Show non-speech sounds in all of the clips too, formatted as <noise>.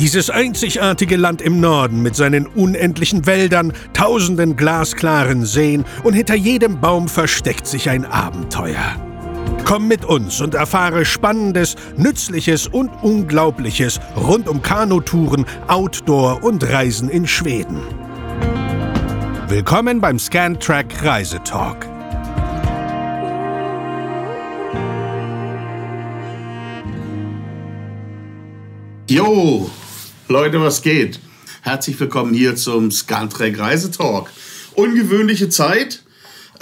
Dieses einzigartige Land im Norden mit seinen unendlichen Wäldern, tausenden glasklaren Seen und hinter jedem Baum versteckt sich ein Abenteuer. Komm mit uns und erfahre Spannendes, Nützliches und Unglaubliches rund um Kanutouren, Outdoor und Reisen in Schweden. Willkommen beim Scantrack Reisetalk. Jo, Leute, was geht? Herzlich willkommen hier zum Scantrack Reisetalk. Ungewöhnliche Zeit.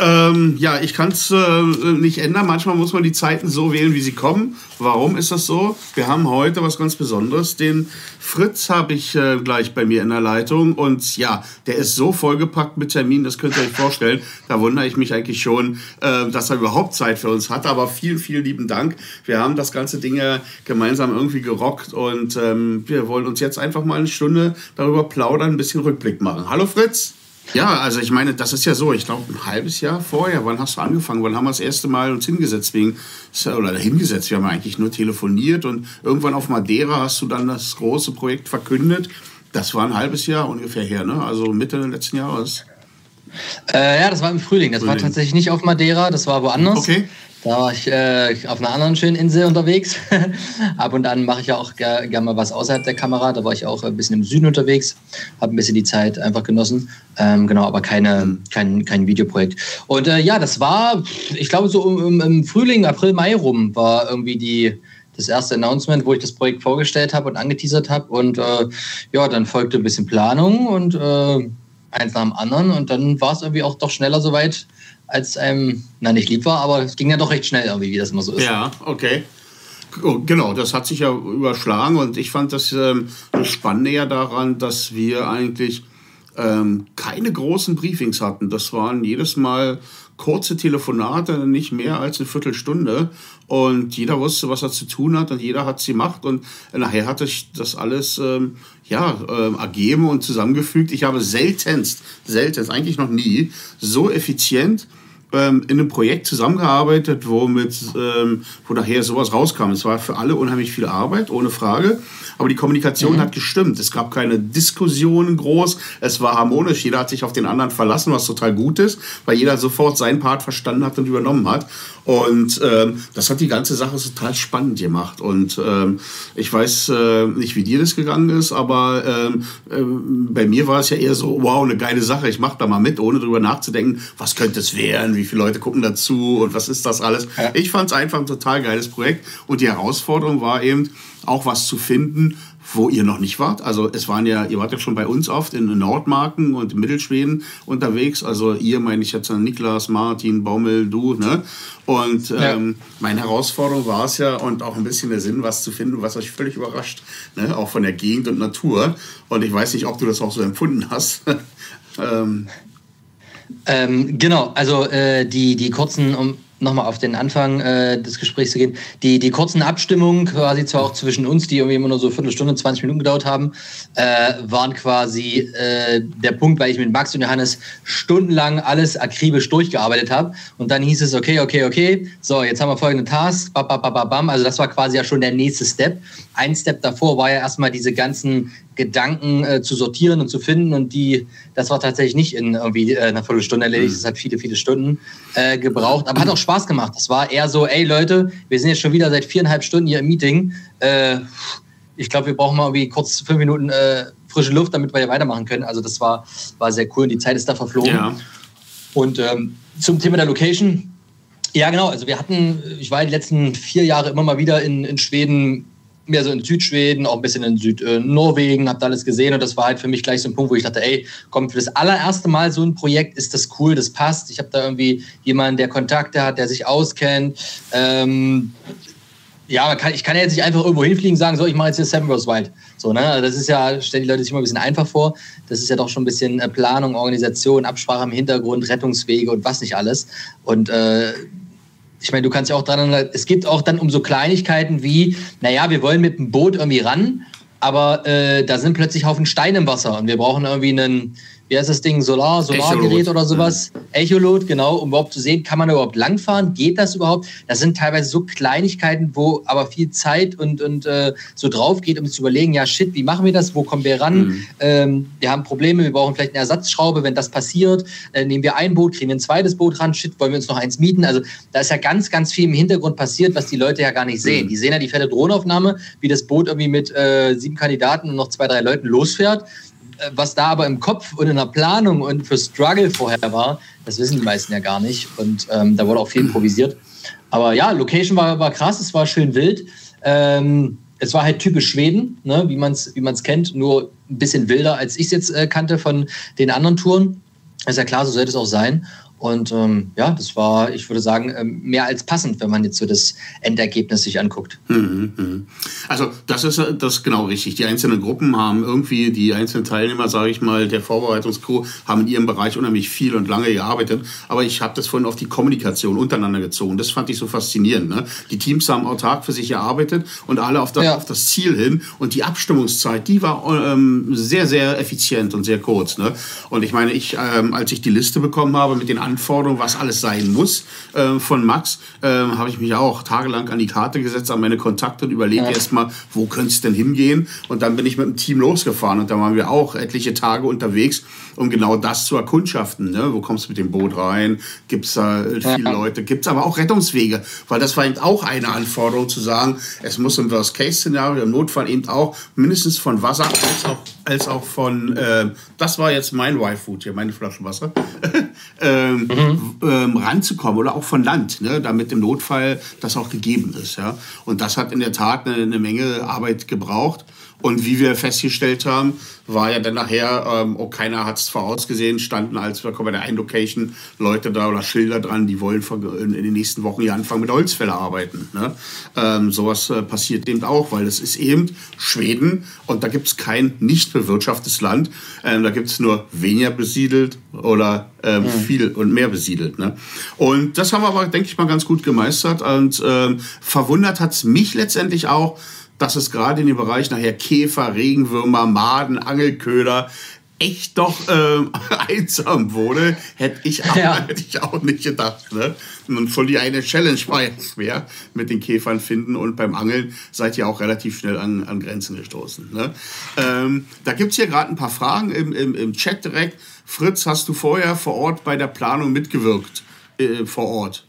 Ähm, ja, ich kann es äh, nicht ändern. Manchmal muss man die Zeiten so wählen, wie sie kommen. Warum ist das so? Wir haben heute was ganz Besonderes. Den Fritz habe ich äh, gleich bei mir in der Leitung. Und ja, der ist so vollgepackt mit Terminen, das könnt ihr euch vorstellen. Da wundere ich mich eigentlich schon, äh, dass er überhaupt Zeit für uns hat. Aber vielen, vielen lieben Dank. Wir haben das ganze Ding ja gemeinsam irgendwie gerockt. Und ähm, wir wollen uns jetzt einfach mal eine Stunde darüber plaudern, ein bisschen Rückblick machen. Hallo Fritz! Ja, also ich meine, das ist ja so, ich glaube ein halbes Jahr vorher, wann hast du angefangen? Wann haben wir das erste Mal uns hingesetzt wegen, oder hingesetzt, wir haben eigentlich nur telefoniert und irgendwann auf Madeira hast du dann das große Projekt verkündet. Das war ein halbes Jahr ungefähr her, ne? Also Mitte letzten Jahres. Äh, ja, das war im Frühling. Das Frühling. war tatsächlich nicht auf Madeira, das war woanders. Okay. Da war ich äh, auf einer anderen schönen Insel unterwegs. <laughs> Ab und an mache ich ja auch gerne gern mal was außerhalb der Kamera. Da war ich auch ein bisschen im Süden unterwegs, habe ein bisschen die Zeit einfach genossen. Ähm, genau, aber keine, kein, kein Videoprojekt. Und äh, ja, das war, ich glaube, so im, im, Frühling, April, Mai rum war irgendwie die, das erste Announcement, wo ich das Projekt vorgestellt habe und angeteasert habe. Und äh, ja, dann folgte ein bisschen Planung und äh, eins nach dem anderen. Und dann war es irgendwie auch doch schneller soweit als einem, na nicht lieb war, aber es ging ja doch recht schnell irgendwie, wie das immer so ist. Ja, okay. Oh, genau, das hat sich ja überschlagen und ich fand das, ähm, Spannende ja daran, dass wir eigentlich ähm, keine großen Briefings hatten. Das waren jedes Mal kurze Telefonate, nicht mehr als eine Viertelstunde. Und jeder wusste, was er zu tun hat und jeder hat es gemacht. Und nachher hatte ich das alles ähm, ja, ähm, ergeben und zusammengefügt. Ich habe seltenst, seltenst, eigentlich noch nie, so effizient ähm, in einem Projekt zusammengearbeitet, womit, ähm, wo nachher sowas rauskam. Es war für alle unheimlich viel Arbeit, ohne Frage. Aber die Kommunikation mhm. hat gestimmt. Es gab keine Diskussionen groß. Es war harmonisch. Jeder hat sich auf den anderen verlassen, was total gut ist, weil jeder sofort seinen Part verstanden hat und übernommen hat. Und ähm, das hat die ganze Sache total spannend gemacht. Und ähm, ich weiß äh, nicht, wie dir das gegangen ist, aber ähm, äh, bei mir war es ja eher so, wow, eine geile Sache, ich mache da mal mit, ohne drüber nachzudenken, was könnte es werden, wie viele Leute gucken dazu und was ist das alles. Ja. Ich fand es einfach ein total geiles Projekt. Und die Herausforderung war eben, auch was zu finden, wo ihr noch nicht wart. Also es waren ja, ihr wart ja schon bei uns oft in Nordmarken und Mittelschweden unterwegs. Also ihr meine ich jetzt Niklas, Martin, Baumel, du, ne? Und ähm, ja. meine Herausforderung war es ja und auch ein bisschen der Sinn, was zu finden, was euch völlig überrascht, ne? auch von der Gegend und Natur. Und ich weiß nicht, ob du das auch so empfunden hast. <laughs> ähm. Ähm, genau, also äh, die, die kurzen, um nochmal auf den Anfang äh, des Gesprächs zu gehen, die, die kurzen Abstimmungen, quasi zwar auch zwischen uns, die irgendwie immer nur so Viertelstunde, 20 Minuten gedauert haben, äh, waren quasi äh, der Punkt, weil ich mit Max und Johannes stundenlang alles akribisch durchgearbeitet habe. Und dann hieß es, okay, okay, okay, so, jetzt haben wir folgende Task, bam, bam, bam, bam. Also das war quasi ja schon der nächste Step. Ein Step davor war ja erstmal diese ganzen Gedanken äh, zu sortieren und zu finden. Und die, das war tatsächlich nicht in irgendwie äh, einer Viertelstunde erledigt. Das hat viele, viele Stunden äh, gebraucht. Aber hat auch Spaß gemacht. Das war eher so, ey Leute, wir sind jetzt schon wieder seit viereinhalb Stunden hier im Meeting. Äh, ich glaube, wir brauchen mal irgendwie kurz fünf Minuten äh, frische Luft, damit wir hier weitermachen können. Also das war, war sehr cool und die Zeit ist da verflogen. Ja. Und ähm, zum Thema der Location. Ja, genau. Also wir hatten, ich war die letzten vier Jahre immer mal wieder in, in Schweden mehr so in Südschweden, auch ein bisschen in Südnorwegen, äh, habt alles gesehen und das war halt für mich gleich so ein Punkt, wo ich dachte, ey, komm, für das allererste Mal so ein Projekt ist das cool, das passt. Ich habe da irgendwie jemanden, der Kontakte hat, der sich auskennt. Ähm, ja, ich kann ja jetzt nicht einfach irgendwo hinfliegen und sagen, so, ich mache jetzt hier Seven Rose Wild. So, ne? Das ist ja, stellen die Leute sich immer ein bisschen einfach vor. Das ist ja doch schon ein bisschen äh, Planung, Organisation, Absprache im Hintergrund, Rettungswege und was nicht alles. Und äh, ich meine, du kannst ja auch dran, es gibt auch dann um so Kleinigkeiten wie, naja, wir wollen mit dem Boot irgendwie ran, aber äh, da sind plötzlich Haufen Steine im Wasser und wir brauchen irgendwie einen, wie heißt das Ding, Solar, Solargerät oder sowas, mhm. Echolot, genau, um überhaupt zu sehen, kann man überhaupt langfahren, geht das überhaupt? Das sind teilweise so Kleinigkeiten, wo aber viel Zeit und, und äh, so drauf geht, um zu überlegen, ja shit, wie machen wir das, wo kommen wir ran? Mhm. Ähm, wir haben Probleme, wir brauchen vielleicht eine Ersatzschraube, wenn das passiert, äh, nehmen wir ein Boot, kriegen wir ein zweites Boot ran, shit, wollen wir uns noch eins mieten? Also da ist ja ganz, ganz viel im Hintergrund passiert, was die Leute ja gar nicht sehen. Mhm. Die sehen ja die fette Drohnenaufnahme, wie das Boot irgendwie mit äh, sieben Kandidaten und noch zwei, drei Leuten losfährt äh, was da aber im Kopf und in der Planung und für Struggle vorher war, das wissen die meisten ja gar nicht. Und ähm, da wurde auch viel improvisiert. Aber ja, Location war, war krass, es war schön wild. Ähm, es war halt typisch Schweden, ne, wie man es wie man's kennt, nur ein bisschen wilder, als ich es jetzt äh, kannte von den anderen Touren. Ist ja klar, so sollte es auch sein. Und ähm, ja, das war, ich würde sagen, ähm, mehr als passend, wenn man jetzt so das Endergebnis sich anguckt. Mhm, mhm. Also das ist das ist genau richtig. Die einzelnen Gruppen haben irgendwie, die einzelnen Teilnehmer, sage ich mal, der Vorbereitungscrew, haben in ihrem Bereich unheimlich viel und lange gearbeitet. Aber ich habe das vorhin auf die Kommunikation untereinander gezogen. Das fand ich so faszinierend. Ne? Die Teams haben autark für sich gearbeitet und alle auf das, ja. auf das Ziel hin. Und die Abstimmungszeit, die war ähm, sehr, sehr effizient und sehr kurz. Ne? Und ich meine, ich, ähm, als ich die Liste bekommen habe mit den Anforderungen, was alles sein muss äh, von Max, äh, habe ich mich auch tagelang an die Karte gesetzt, an meine Kontakte und überlegt ja. erstmal, wo könnte es denn hingehen? Und dann bin ich mit dem Team losgefahren und da waren wir auch etliche Tage unterwegs, um genau das zu erkundschaften. Ne? Wo kommst du mit dem Boot rein? Gibt es da viele ja. Leute? Gibt es aber auch Rettungswege? Weil das war eben auch eine Anforderung zu sagen, es muss im Worst-Case-Szenario, im Notfall eben auch mindestens von Wasser als auch, als auch von, äh, das war jetzt mein Y-Food hier, meine Flaschen Wasser. <laughs> ähm, mhm. ähm, ranzukommen oder auch von Land, ne, damit im Notfall das auch gegeben ist. Ja. Und das hat in der Tat eine, eine Menge Arbeit gebraucht. Und wie wir festgestellt haben, war ja dann nachher, ähm, oh, keiner hat es vorausgesehen, standen als wir kommen bei der einen Location Leute da oder Schilder dran, die wollen in, den nächsten Wochen hier anfangen mit Holzfäller arbeiten. Ne? Ähm, sowas äh, passiert eben auch, weil es ist eben Schweden und da gibt es kein nicht bewirtschaftetes Land. Ähm, da gibt es nur weniger besiedelt oder ähm, mhm. viel und mehr besiedelt. Ne? Und das haben wir aber, denke ich mal, ganz gut gemeistert. Und ähm, verwundert hat es mich letztendlich auch, dass es gerade in dem Bereich nachher Käfer, Regenwürmer, Maden, Angelköder echt doch ähm, <laughs> einsam wurde, hätte ich, auch, ja. hätte ich auch nicht gedacht. Ne? Und voll die eine Challenge war jetzt schwer mit den Käfern finden und beim Angeln seid ihr auch relativ schnell an, an Grenzen gestoßen. Ne? Ähm, da gibt es hier gerade ein paar Fragen im, im, im Chat direkt. Fritz, hast du vorher vor Ort bei der Planung mitgewirkt? Äh, vor Ort?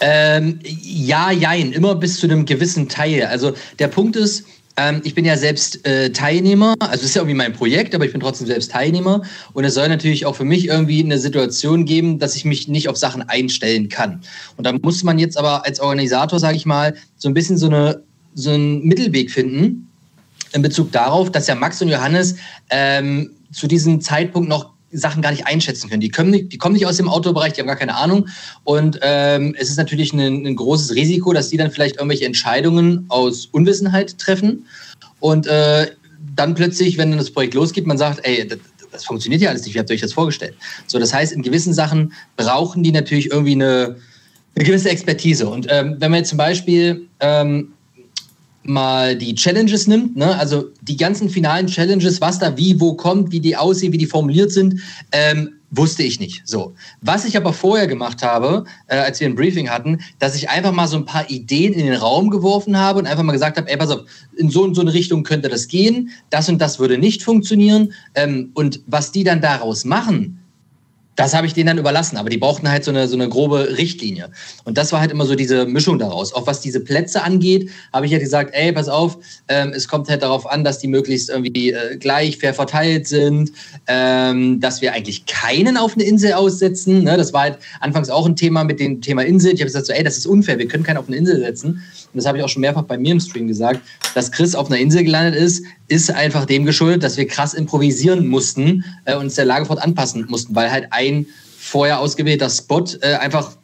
Ähm, ja, jein, immer bis zu einem gewissen Teil. Also der Punkt ist, ähm, ich bin ja selbst äh, Teilnehmer, also es ist ja irgendwie mein Projekt, aber ich bin trotzdem selbst Teilnehmer. Und es soll natürlich auch für mich irgendwie eine Situation geben, dass ich mich nicht auf Sachen einstellen kann. Und da muss man jetzt aber als Organisator, sage ich mal, so ein bisschen so, eine, so einen Mittelweg finden in Bezug darauf, dass ja Max und Johannes ähm, zu diesem Zeitpunkt noch Sachen gar nicht einschätzen können. Die, können nicht, die kommen nicht aus dem Autobereich, die haben gar keine Ahnung. Und ähm, es ist natürlich ein, ein, großes Risiko, dass die dann vielleicht irgendwelche Entscheidungen aus Unwissenheit treffen. Und äh, dann plötzlich, wenn dann das Projekt losgeht, man sagt, ey, das, das funktioniert ja alles nicht, wie habt ihr euch das vorgestellt? So, das heißt, in gewissen Sachen brauchen die natürlich irgendwie eine, eine gewisse Expertise. Und ähm, wenn man jetzt zum Beispiel ähm, mal die Challenges nimmt, ne? also die ganzen finalen Challenges, was da wie, wo kommt, wie die aussehen, wie die formuliert sind, ähm, wusste ich nicht. So, was ich aber vorher gemacht habe, äh, als wir ein Briefing hatten, dass ich einfach mal so ein paar Ideen in den Raum geworfen habe und einfach mal gesagt habe, ey, pass auf, in so und so eine Richtung könnte das gehen, das und das würde nicht funktionieren. Ähm, und was die dann daraus machen, das habe ich denen dann überlassen, aber die brauchten halt so eine, so eine grobe Richtlinie. Und das war halt immer so diese Mischung daraus. Auch was diese Plätze angeht, habe ich ja halt gesagt, ey, pass auf, ähm, es kommt halt darauf an, dass die möglichst irgendwie äh, gleich fair verteilt sind, ähm, dass wir eigentlich keinen auf eine Insel aussetzen. Ne? Das war halt anfangs auch ein Thema mit dem Thema Insel. Ich habe gesagt, so, ey, das ist unfair, wir können keinen auf eine Insel setzen. Und das habe ich auch schon mehrfach bei mir im Stream gesagt, dass Chris auf einer Insel gelandet ist, ist einfach dem geschuldet, dass wir krass improvisieren mussten äh, und uns der Lage fort anpassen mussten, weil halt ein vorher ausgewählter Spot äh, einfach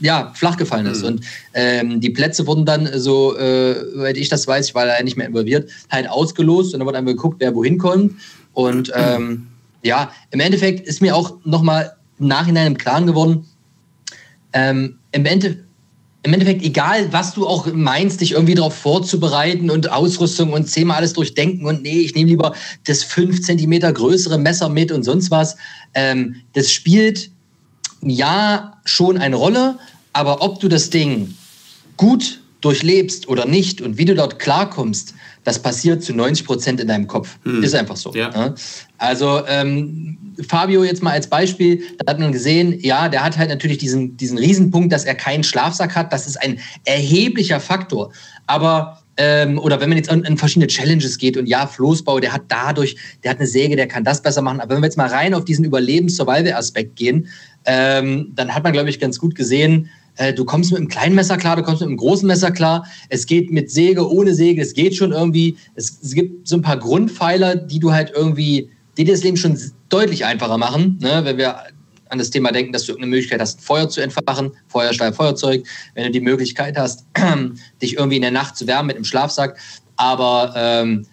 ja, flach gefallen ist. Mhm. Und ähm, die Plätze wurden dann so, äh, soweit ich das weiß, ich war da nicht mehr involviert, halt ausgelost und dann wurde einmal geguckt, wer wohin kommt. Und ähm, ja, im Endeffekt ist mir auch nochmal im Nachhinein im Klaren geworden, ähm, im, Ende, im Endeffekt egal, was du auch meinst, dich irgendwie darauf vorzubereiten und Ausrüstung und zehnmal alles durchdenken und nee, ich nehme lieber das fünf Zentimeter größere Messer mit und sonst was. Ähm, das spielt ja schon eine Rolle, aber ob du das Ding gut durchlebst oder nicht und wie du dort klarkommst, das passiert zu 90 Prozent in deinem Kopf. Hm. Ist einfach so. Ja. Also ähm, Fabio jetzt mal als Beispiel, da hat man gesehen, ja, der hat halt natürlich diesen, diesen Riesenpunkt, dass er keinen Schlafsack hat. Das ist ein erheblicher Faktor. Aber ähm, oder wenn man jetzt an, an, verschiedene Challenges geht und ja, Floßbau, der hat dadurch, der hat eine Säge, der kann das besser machen. Aber wenn wir jetzt mal rein auf diesen Überlebens-Survival-Aspekt gehen, ähm, dann hat man, glaube ich, ganz gut gesehen, äh, du kommst mit einem kleinen Messer klar, du kommst mit einem großen Messer klar. Es geht mit Säge, ohne Säge, es geht schon irgendwie. Es, es gibt so ein paar Grundpfeiler, die du halt irgendwie, die dir das Leben schon deutlich einfacher machen. Ne? Wenn wir an das Thema denken, dass du irgendeine Möglichkeit hast, Feuer zu entfachen, Feuerstahl, Feuerzeug, wenn du die Möglichkeit hast, <clears throat> dich irgendwie in der Nacht zu wärmen mit einem Schlafsack. Aber ähm,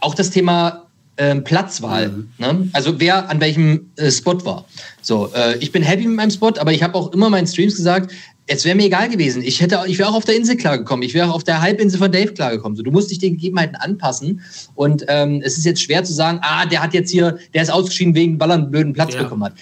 auch das Thema ähm, Platzwahl. Mhm. Ne? Also wer an welchem äh, Spot war. So, äh, ich bin happy mit meinem Spot, aber ich habe auch immer meinen Streams gesagt, es wäre mir egal gewesen. Ich hätte, ich wäre auch auf der Insel klargekommen. Ich wäre auch auf der Halbinsel von Dave klargekommen. So, du musst dich den Gegebenheiten anpassen. Und ähm, es ist jetzt schwer zu sagen, ah, der hat jetzt hier, der ist ausgeschieden wegen, weil er einen blöden Platz ja. bekommen hat.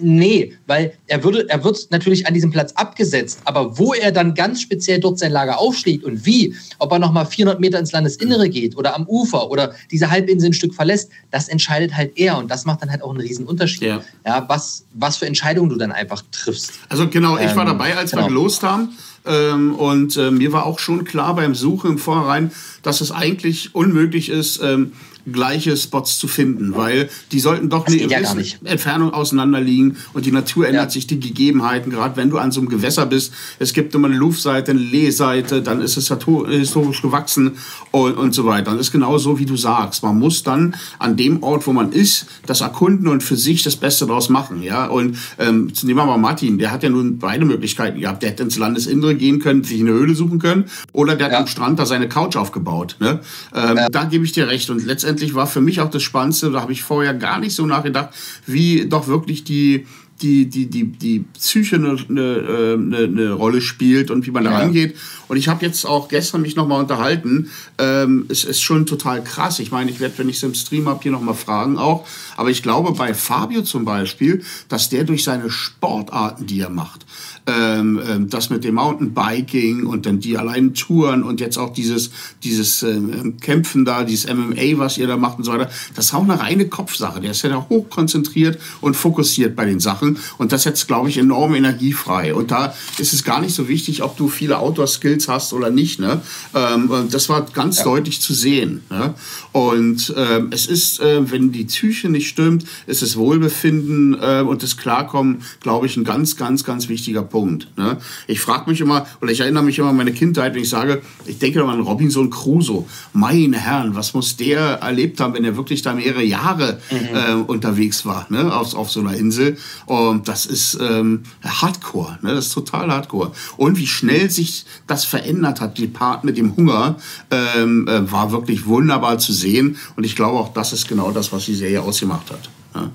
Nee, weil er würde, er wird natürlich an diesem Platz abgesetzt, aber wo er dann ganz speziell dort sein Lager aufschlägt und wie, ob er nochmal 400 Meter ins Landesinnere geht oder am Ufer oder diese Halbinsel ein Stück verlässt, das entscheidet halt er und das macht dann halt auch einen riesen Unterschied. Ja. ja was, was für Entscheidungen du dann einfach triffst. Also genau, ich war ähm, dabei, als genau. wir gelost haben. Ähm, und äh, mir war auch schon klar beim Suchen im Vorhinein, dass es eigentlich unmöglich ist, ähm, gleiche Spots zu finden, weil die sollten doch eine ja Entfernung auseinander liegen und die Natur ändert ja. sich, die Gegebenheiten, gerade wenn du an so einem Gewässer bist. Es gibt immer eine Luftseite, eine Lehseite, dann ist es historisch gewachsen und, und so weiter. Und das ist genau so, wie du sagst. Man muss dann an dem Ort, wo man ist, das erkunden und für sich das Beste daraus machen. Ja? Und ähm, nehmen wir mal Martin, der hat ja nun beide Möglichkeiten gehabt. Der hätte ins Landesinnere gehen können, sich eine Höhle suchen können, oder der hat ja. am Strand da seine Couch aufgebaut. Ne? Ähm. Da gebe ich dir recht. Und letztendlich letztendlich war für mich auch das Spannendste, da habe ich vorher gar nicht so nachgedacht, wie doch wirklich die, die, die, die, die Psyche eine, eine, eine, eine Rolle spielt und wie man ja. da rangeht. Und ich habe jetzt auch gestern mich nochmal unterhalten. Ähm, es ist schon total krass. Ich meine, ich werde, wenn ich es im Stream habe, hier nochmal fragen auch. Aber ich glaube bei Fabio zum Beispiel, dass der durch seine Sportarten, die er macht, ähm, ähm, das mit dem Mountainbiking und dann die allein Touren und jetzt auch dieses, dieses ähm, Kämpfen da, dieses MMA, was ihr da macht und so weiter, das ist auch eine reine Kopfsache. Der ist ja da hochkonzentriert und fokussiert bei den Sachen und das setzt, glaube ich, enorm Energie frei. Und da ist es gar nicht so wichtig, ob du viele Outdoor-Skills hast oder nicht. Ne? Ähm, das war ganz ja. deutlich zu sehen. Ne? Und ähm, es ist, äh, wenn die Psyche nicht stimmt, ist es Wohlbefinden äh, und das Klarkommen, glaube ich, ein ganz, ganz, ganz wichtiger Punkt. Punkt. Ne? Ich frage mich immer, oder ich erinnere mich immer an meine Kindheit, wenn ich sage, ich denke immer an Robinson Crusoe. Meine Herren, was muss der erlebt haben, wenn er wirklich da mehrere Jahre mhm. äh, unterwegs war, ne? auf, auf so einer Insel. Und das ist ähm, Hardcore, ne? das ist total Hardcore. Und wie schnell sich das verändert hat, die Part mit dem Hunger, ähm, äh, war wirklich wunderbar zu sehen. Und ich glaube auch, das ist genau das, was die Serie ausgemacht hat. Ne?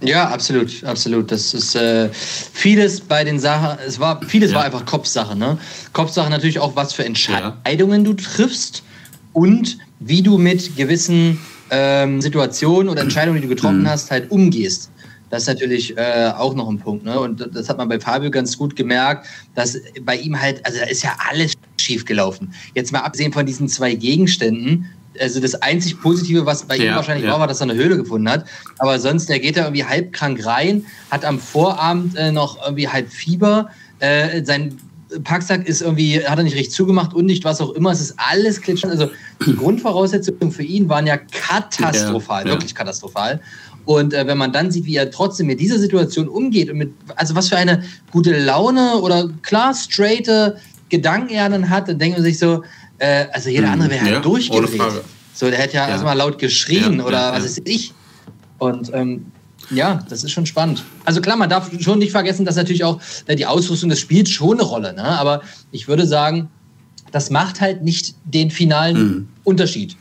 Ja, absolut, absolut. Das ist äh, vieles bei den Sachen, es war, vieles ja. war einfach Kopfsache, ne? Kopfsache natürlich auch, was für Entscheidungen ja. du triffst und wie du mit gewissen ähm, Situationen oder Entscheidungen, die du getroffen mhm. hast, halt umgehst. Das ist natürlich äh, auch noch ein Punkt. Ne? Und das hat man bei Fabio ganz gut gemerkt, dass bei ihm halt, also da ist ja alles schief gelaufen. Jetzt mal abgesehen von diesen zwei Gegenständen, also das einzig Positive, was bei ja, ihm wahrscheinlich ja. war, war, dass er eine Höhle gefunden hat. Aber sonst, der geht da irgendwie halb krank rein, hat am Vorabend äh, noch irgendwie halb Fieber. Äh, sein Packsack ist irgendwie, hat er nicht richtig zugemacht und nicht was auch immer. Es ist alles klitschend. Also die Grundvoraussetzungen für ihn waren ja katastrophal, ja, wirklich katastrophal. Und äh, wenn man dann sieht, wie er trotzdem mit dieser Situation umgeht und mit, also was für eine gute Laune oder klar straighte Gedanken er dann hat, dann denkt man sich so, äh, also jeder andere wäre halt ja, durchgedreht. So, der hätte ja, ja. erstmal laut geschrien ja, oder was ist ich. Und ähm, ja, das ist schon spannend. Also klar, man darf schon nicht vergessen, dass natürlich auch äh, die Ausrüstung des Spiels schon eine Rolle. Ne? Aber ich würde sagen, das macht halt nicht den finalen mhm. Unterschied.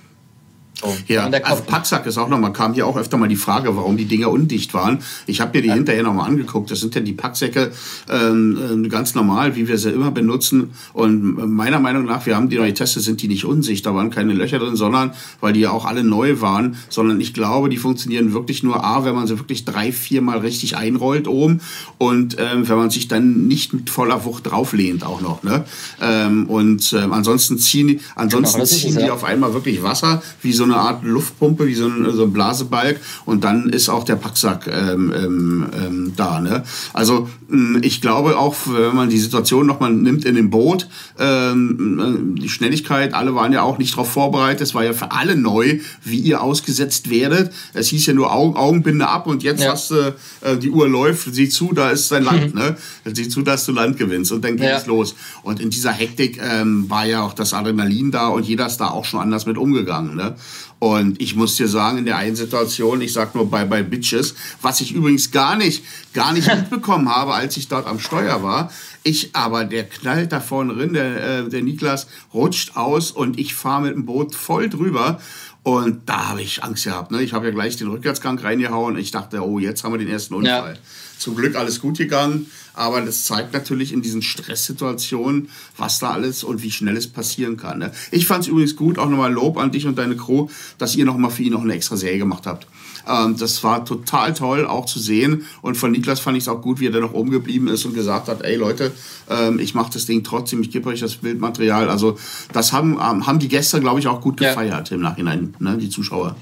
So, ja, also Packsack ist auch nochmal, kam hier auch öfter mal die Frage, warum die Dinger undicht waren. Ich habe mir die ja. hinterher nochmal angeguckt. Das sind ja die Packsäcke ähm, äh, ganz normal, wie wir sie immer benutzen. Und meiner Meinung nach, wir haben die neu getestet, sind die nicht unsicht. Da waren keine Löcher drin, sondern, weil die ja auch alle neu waren, sondern ich glaube, die funktionieren wirklich nur A, wenn man sie wirklich drei, vier Mal richtig einrollt oben und ähm, wenn man sich dann nicht mit voller Wucht drauflehnt auch noch. Ne? Ähm, und ähm, ansonsten ziehen, ansonsten genau, ziehen die ja. auf einmal wirklich Wasser, wie so eine Art Luftpumpe, wie so ein, so ein Blasebalg und dann ist auch der Packsack ähm, ähm, ähm, da. Ne? Also hm, ich glaube auch, wenn man die Situation nochmal nimmt in dem Boot, ähm, die Schnelligkeit, alle waren ja auch nicht darauf vorbereitet, es war ja für alle neu, wie ihr ausgesetzt werdet. Es hieß ja nur Augen, Augenbinde ab und jetzt ja. hast du, äh, die Uhr läuft, sieh zu, da ist dein Land, ne? Sieh zu, dass du Land gewinnst und dann geht ja. es los. Und in dieser Hektik ähm, war ja auch das Adrenalin da und jeder ist da auch schon anders mit umgegangen, ne? Und ich muss dir sagen, in der einen Situation, ich sag nur bei bei Bitches, was ich übrigens gar nicht, gar nicht <laughs> mitbekommen habe, als ich dort am Steuer war. Ich aber, der knallt da vorne drin, der, äh, der Niklas rutscht aus und ich fahre mit dem Boot voll drüber. Und da habe ich Angst gehabt. Ne? Ich habe ja gleich den Rückwärtsgang reingehauen. Ich dachte, oh, jetzt haben wir den ersten Unfall. Ja. Zum Glück alles gut gegangen. Aber das zeigt natürlich in diesen Stresssituationen, was da alles und wie schnell es passieren kann. Ne? Ich fand es übrigens gut, auch nochmal Lob an dich und deine Crew, dass ihr nochmal für ihn noch eine extra Serie gemacht habt. Ähm, das war total toll auch zu sehen. Und von Niklas fand ich es auch gut, wie er da noch oben geblieben ist und gesagt hat, ey Leute, ähm, ich mache das Ding trotzdem, ich gebe euch das Bildmaterial. Also das haben, ähm, haben die Gäste, glaube ich, auch gut gefeiert ja. im Nachhinein, ne, die Zuschauer.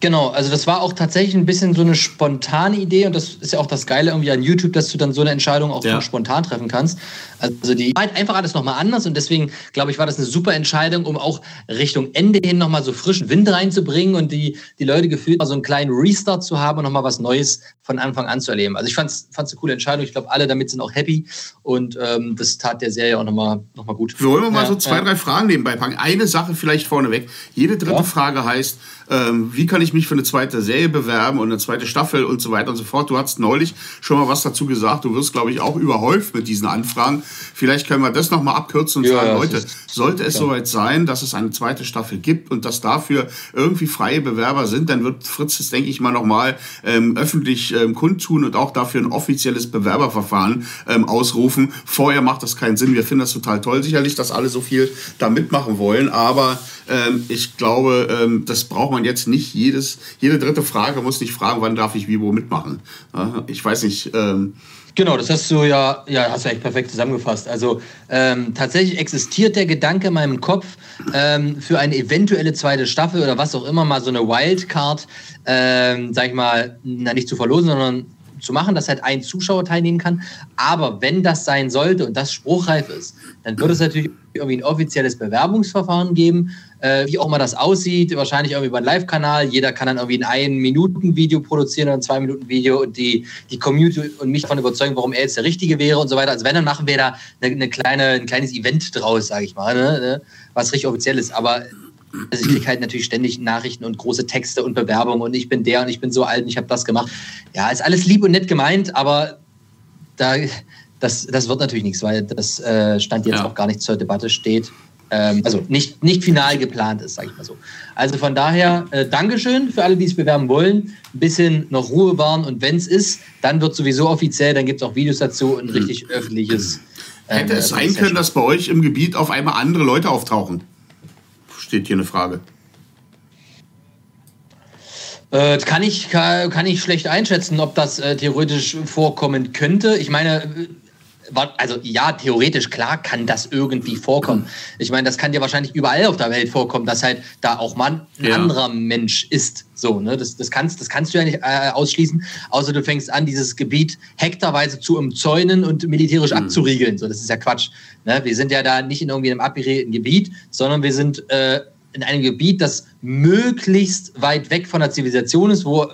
Genau, also das war auch tatsächlich ein bisschen so eine spontane Idee und das ist ja auch das Geile irgendwie an YouTube, dass du dann so eine Entscheidung auch ja. spontan treffen kannst. Also die halt einfach alles nochmal anders und deswegen glaube ich, war das eine super Entscheidung, um auch Richtung Ende hin nochmal so frischen Wind reinzubringen und die, die Leute gefühlt mal so einen kleinen Restart zu haben und nochmal was Neues von Anfang an zu erleben. Also ich fand es eine coole Entscheidung. Ich glaube, alle damit sind auch happy und ähm, das tat der Serie auch nochmal noch mal gut. Wir wollen ja, mal so zwei, ja. drei Fragen nebenbei packen. Eine Sache vielleicht vorneweg. Jede dritte ja. Frage heißt, ähm, wie kann ich mich für eine zweite Serie bewerben und eine zweite Staffel und so weiter und so fort. Du hast neulich schon mal was dazu gesagt. Du wirst, glaube ich, auch überhäuft mit diesen Anfragen. Vielleicht können wir das nochmal abkürzen und ja, sagen, Leute, sollte es ja. soweit sein, dass es eine zweite Staffel gibt und dass dafür irgendwie freie Bewerber sind, dann wird Fritz das, denke ich mal, nochmal ähm, öffentlich ähm, kundtun und auch dafür ein offizielles Bewerberverfahren ähm, ausrufen. Vorher macht das keinen Sinn. Wir finden das total toll, sicherlich, dass alle so viel da mitmachen wollen, aber ähm, ich glaube, ähm, das braucht man jetzt nicht. Jedes, jede dritte Frage muss nicht fragen, wann darf ich wie wo mitmachen. Ja, ich weiß nicht. Ähm, Genau, das hast du ja, ja, hast du echt perfekt zusammengefasst. Also ähm, tatsächlich existiert der Gedanke in meinem Kopf ähm, für eine eventuelle zweite Staffel oder was auch immer mal so eine Wildcard, ähm, sag ich mal, na, nicht zu verlosen, sondern zu machen, dass halt ein Zuschauer teilnehmen kann. Aber wenn das sein sollte und das spruchreif ist, dann wird es natürlich irgendwie ein offizielles Bewerbungsverfahren geben, äh, wie auch immer das aussieht, wahrscheinlich irgendwie über einen Live-Kanal. Jeder kann dann irgendwie ein Ein-Minuten-Video produzieren oder ein Zwei-Minuten-Video und die, die Community und mich davon überzeugen, warum er jetzt der Richtige wäre und so weiter. Also wenn, dann machen wir da eine, eine kleine, ein kleines Event draus, sage ich mal, ne, ne, was richtig offiziell ist. Aber also ich kriege halt natürlich ständig Nachrichten und große Texte und Bewerbungen und ich bin der und ich bin so alt und ich habe das gemacht. Ja, ist alles lieb und nett gemeint, aber da, das, das wird natürlich nichts, weil das äh, Stand jetzt ja. auch gar nicht zur Debatte steht. Ähm, also nicht, nicht final geplant ist, sage ich mal so. Also von daher, äh, Dankeschön für alle, die es bewerben wollen. Ein bisschen noch Ruhe wahren und wenn es ist, dann wird sowieso offiziell, dann gibt es auch Videos dazu und ein richtig mhm. öffentliches. Äh, Hätte es sein können, dass bei euch im Gebiet auf einmal andere Leute auftauchen? steht hier eine Frage. Äh, kann, ich, kann, kann, ich schlecht einschätzen, ob das äh, theoretisch vorkommen könnte. Ich meine, äh, also ja, theoretisch klar kann das irgendwie vorkommen. Ich meine, das kann dir wahrscheinlich überall auf der Welt vorkommen, dass halt da auch mal ein ja. anderer Mensch ist. So, ne? Das, das, kannst, das kannst du ja nicht äh, ausschließen, außer du fängst an, dieses Gebiet hektarweise zu umzäunen und militärisch mhm. abzuriegeln. So, das ist ja Quatsch. Ne? Wir sind ja da nicht in irgendwie einem abgeregelten Gebiet, sondern wir sind äh, in einem Gebiet, das möglichst weit weg von der Zivilisation ist, wo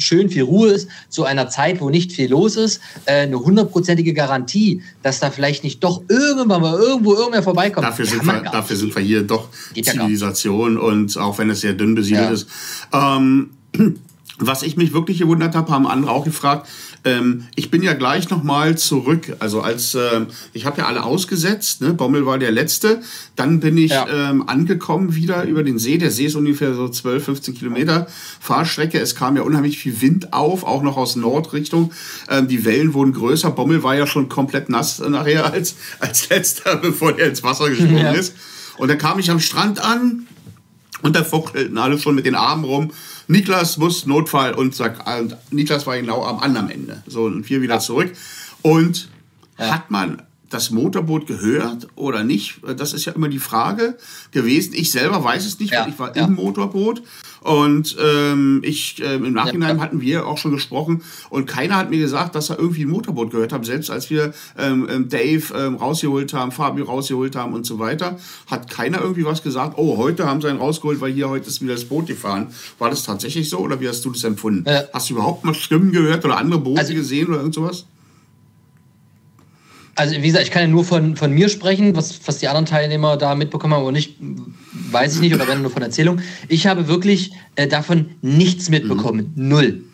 schön viel Ruhe ist, zu einer Zeit, wo nicht viel los ist, äh, eine hundertprozentige Garantie, dass da vielleicht nicht doch irgendwann mal irgendwo irgendwer vorbeikommt. Dafür, sind wir, dafür sind wir hier doch Geht Zivilisation ja und auch wenn es sehr dünn besiedelt ja. ist. Ähm, <clears throat> was ich mich wirklich gewundert habe, haben andere auch gefragt, Ähm, ich bin ja gleich nochmal zurück. Also als äh, ich habe ja alle ausgesetzt, ne? Bommel war der letzte. Dann bin ich ja. ähm, angekommen wieder über den See. Der See ist ungefähr so 12, 15 Kilometer Fahrstrecke. Es kam ja unheimlich viel Wind auf, auch noch aus Nordrichtung. Ähm, die Wellen wurden größer. Bommel war ja schon komplett nass nachher als, als letzter, <laughs> bevor er ins Wasser gesprungen ja. ist. Und da kam ich am Strand an und da fuchtelten alle schon mit den Armen rum. Niklas muss Notfall und, sag, und Niklas war genau am anderen Ende. So, und wir wieder zurück. Und ja. hat man das Motorboot gehört oder nicht? Das ist ja immer die Frage gewesen. Ich selber weiß es nicht, ja, weil ich war im Motorboot. Und ähm, ich, äh, im Nachhinein ja. hatten wir auch schon gesprochen und keiner hat mir gesagt, dass er irgendwie ein Motorboot gehört hat. Selbst als wir ähm, ähm, Dave ähm, rausgeholt haben, Fabio rausgeholt haben und so weiter, hat keiner irgendwie was gesagt. Oh, heute haben sie einen rausgeholt, weil hier heute ist wieder das Boot gefahren. War das tatsächlich so oder wie hast du das empfunden? Äh, hast du überhaupt mal Stimmen gehört oder andere Boote also, gesehen oder irgend sowas? Also wie gesagt, ich kann ja nur von, von mir sprechen, was, was die anderen Teilnehmer da mitbekommen haben, aber nicht, weiß ich nicht, oder wenn nur von Erzählung. Ich habe wirklich äh, davon nichts mitbekommen. Mhm. Null.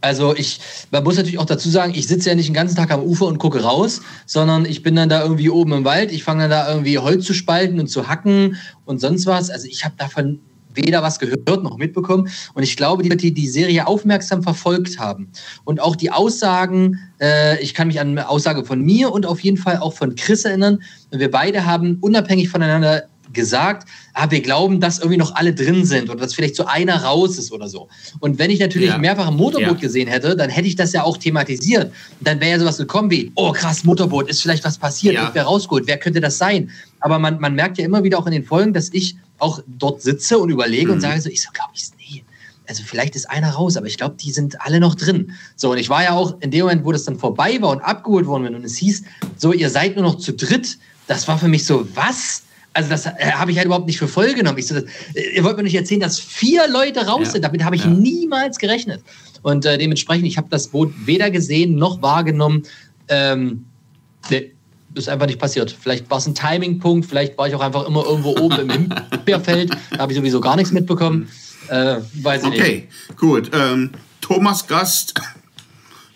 Also ich, man muss natürlich auch dazu sagen, ich sitze ja nicht den ganzen Tag am Ufer und gucke raus, sondern ich bin dann da irgendwie oben im Wald, ich fange dann da irgendwie Holz zu spalten und zu hacken und sonst was. Also ich habe davon weder was gehört noch mitbekommen. Und ich glaube, die, die die Serie aufmerksam verfolgt haben und auch die Aussagen, äh, ich kann mich an eine Aussage von mir und auf jeden Fall auch von Chris erinnern. Wir beide haben unabhängig voneinander gesagt, ah, wir glauben, dass irgendwie noch alle drin sind oder dass vielleicht so einer raus ist oder so. Und wenn ich natürlich ja. mehrfach ein Motorboot ja. gesehen hätte, dann hätte ich das ja auch thematisiert. Und dann wäre ja sowas gekommen wie, oh krass, Motorboot, ist vielleicht was passiert, ja. wer rausgeholt, wer könnte das sein? Aber man, man merkt ja immer wieder auch in den Folgen, dass ich auch dort sitze und überlege mhm. und sage so, ich so, glaube ich, nee. Also vielleicht ist einer raus, aber ich glaube, die sind alle noch drin. So, und ich war ja auch in dem Moment, wo das dann vorbei war und abgeholt worden und es hieß, so, ihr seid nur noch zu dritt. Das war für mich so, was? Also das äh, habe ich halt überhaupt nicht für voll genommen. Ich so, das, äh, ihr wollt mir nicht erzählen, dass vier Leute raus ja. sind. Damit habe ich ja. niemals gerechnet. Und äh, dementsprechend, ich habe das Boot weder gesehen noch wahrgenommen. Ähm, ist einfach nicht passiert. Vielleicht war es ein Timingpunkt, vielleicht war ich auch einfach immer irgendwo oben im Himbeerfeld, <laughs> da habe ich sowieso gar nichts mitbekommen. Äh, weiß ich okay, nicht. gut. Ähm, Thomas Gast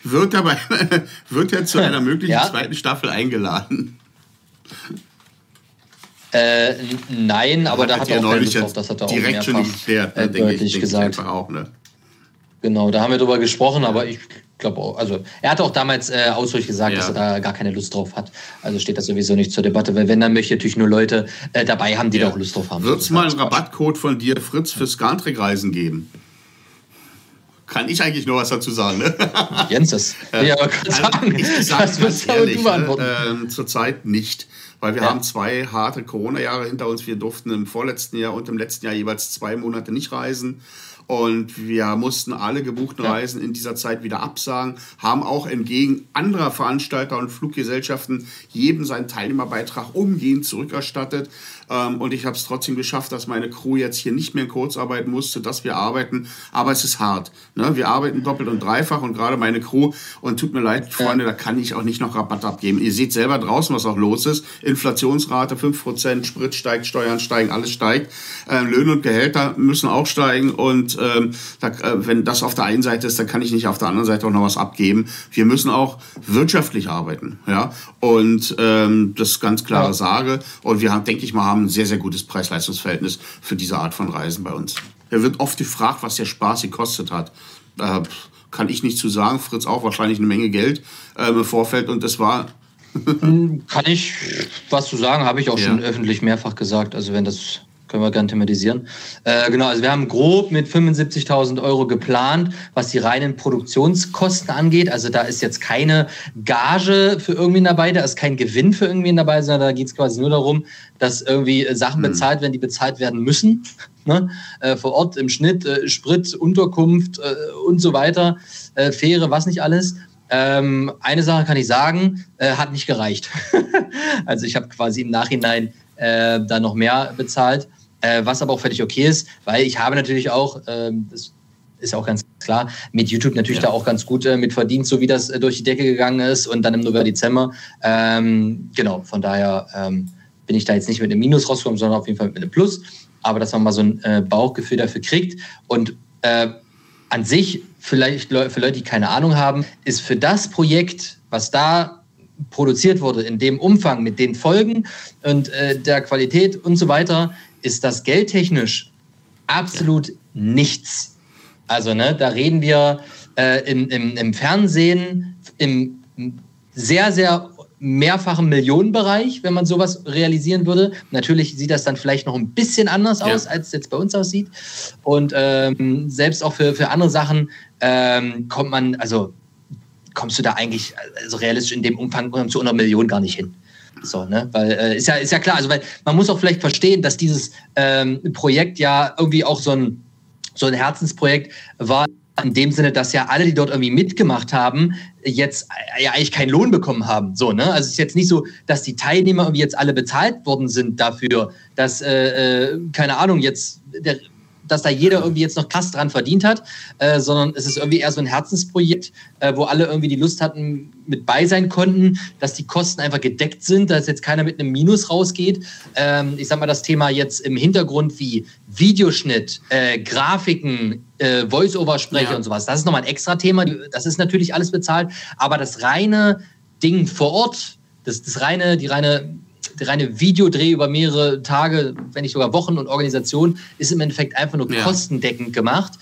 wird, dabei, <laughs> wird er zu einer <laughs> möglichen ja? zweiten Staffel eingeladen. Äh, nein, aber da hat er auch neulich drauf, das hat er direkt auch schon geklärt, ne, denke ich, denke gesagt. Ich auch, ne? Genau, da haben wir drüber gesprochen, aber ich glaube auch, also er hat auch damals äh, ausdrücklich gesagt, ja. dass er da gar keine Lust drauf hat. Also steht das sowieso nicht zur Debatte, weil wenn, dann möchte ich natürlich nur Leute äh, dabei haben, die ja. da auch Lust drauf haben. Wird es mal einen Rabattcode von dir, Fritz, fürs Garntrick-Reisen geben? Kann ich eigentlich noch was dazu sagen? Ne? <laughs> Jens, das äh, ja, also, sagen. Ich, ich sage ganz ehrlich, ne, äh, zurzeit nicht. Weil wir ja. haben zwei harte Corona-Jahre hinter uns. Wir durften im vorletzten Jahr und im letzten Jahr jeweils zwei Monate nicht reisen. Und wir mussten alle gebuchten. Reisen in dieser Zeit wieder absagen, haben auch entgegen anderer Veranstalter und Fluggesellschaften jedem seinen Teilnehmerbeitrag umgehend zurückerstattet. Ähm, und ich habe es trotzdem geschafft, dass meine Crew jetzt hier nicht mehr in Kurzarbeit musste, dass wir arbeiten. Aber es ist hart. Ne? Wir arbeiten doppelt und dreifach und gerade meine Crew. Und tut mir leid, Freunde, da kann ich auch nicht noch Rabatt abgeben. Ihr seht selber draußen, was auch los ist. Inflationsrate 5%, Sprit steigt, Steuern steigen, alles steigt. Ähm, Löhne und Gehälter müssen auch steigen. Und ähm, da, äh, wenn das auf der einen Seite ist, dann kann ich nicht auf der anderen Seite auch noch was abgeben. Wir müssen auch wirtschaftlich arbeiten. Ja? Und ähm, das ist ganz klare ja. Sage. Und wir haben, denke ich mal, haben ein sehr, sehr gutes Preis-Leistungs-Verhältnis für diese Art von Reisen bei uns. Er wird oft gefragt, was der Spaß gekostet hat. Äh, kann ich nicht zu sagen. Fritz auch wahrscheinlich eine Menge Geld äh, im Vorfeld und das war. kann ich was zu sagen, habe ich auch ja. schon öffentlich mehrfach gesagt. Also wenn das können wir gerne thematisieren. Äh, genau, also wir haben grob mit 75.000 Euro geplant, was die reinen Produktionskosten angeht. Also da ist jetzt keine Gage für irgendwen dabei, da ist kein Gewinn für irgendwen dabei, sondern da geht es quasi nur darum, dass irgendwie Sachen hm. bezahlt werden, die bezahlt werden müssen. <laughs> Ne? Äh, vor Ort im Schnitt äh, Sprit, Unterkunft äh, und so weiter, äh, Fähre, was nicht alles. Ähm, eine Sache kann ich sagen, äh, hat nicht gereicht. <laughs> also ich habe quasi im Nachhinein äh, da noch mehr bezahlt äh, was aber auch völlig okay ist, weil ich habe natürlich auch, ähm, das ist auch ganz klar, mit YouTube natürlich ja. da auch ganz gut äh, mit verdient, so wie das äh, durch die Decke gegangen ist und dann im November, Dezember. Ähm, genau, von daher ähm, bin ich da jetzt nicht mit einem Minus rausgekommen, sondern auf jeden Fall mit einem Plus. Aber dass man mal so ein äh, Bauchgefühl dafür kriegt und äh, an sich, vielleicht für Leute, die keine Ahnung haben, ist für das Projekt, was da produziert wurde, in dem Umfang, mit den Folgen und äh, der Qualität und so weiter, ist das geldtechnisch absolut ja. nichts. Also, ne, da reden wir äh, im, im, im Fernsehen im sehr, sehr mehrfachen Millionenbereich, wenn man sowas realisieren würde. Natürlich sieht das dann vielleicht noch ein bisschen anders aus, ja. als es jetzt bei uns aussieht. Und ähm, selbst auch für, für andere Sachen ähm, kommt man, also kommst du da eigentlich also realistisch in dem Umfang zu einer Million gar nicht hin. So, ne? Weil äh, ist ja ist ja klar, also weil man muss auch vielleicht verstehen, dass dieses ähm, Projekt ja irgendwie auch so ein so ein Herzensprojekt war in dem Sinne, dass ja alle, die dort irgendwie mitgemacht haben, jetzt äh, ja eigentlich keinen Lohn bekommen haben. So, ne? Also es ist jetzt nicht so, dass die Teilnehmer irgendwie jetzt alle bezahlt worden sind dafür, dass, äh, äh keine Ahnung, jetzt der dass da jeder irgendwie jetzt noch krass dran verdient hat, äh, sondern es ist irgendwie eher so ein Herzensprojekt, äh, wo alle irgendwie die Lust hatten, mit bei sein konnten, dass die Kosten einfach gedeckt sind, dass jetzt keiner mit einem Minus rausgeht. Ähm, ich sag mal, das Thema jetzt im Hintergrund wie Videoschnitt, äh, Grafiken, äh, Voice-Over-Sprecher ja. und sowas, das ist nochmal ein extra Thema. Das ist natürlich alles bezahlt, aber das reine Ding vor Ort, das, das reine, die reine der reine Videodreh über mehrere Tage, wenn nicht sogar Wochen und Organisation, ist im Endeffekt einfach nur ja. kostendeckend gemacht.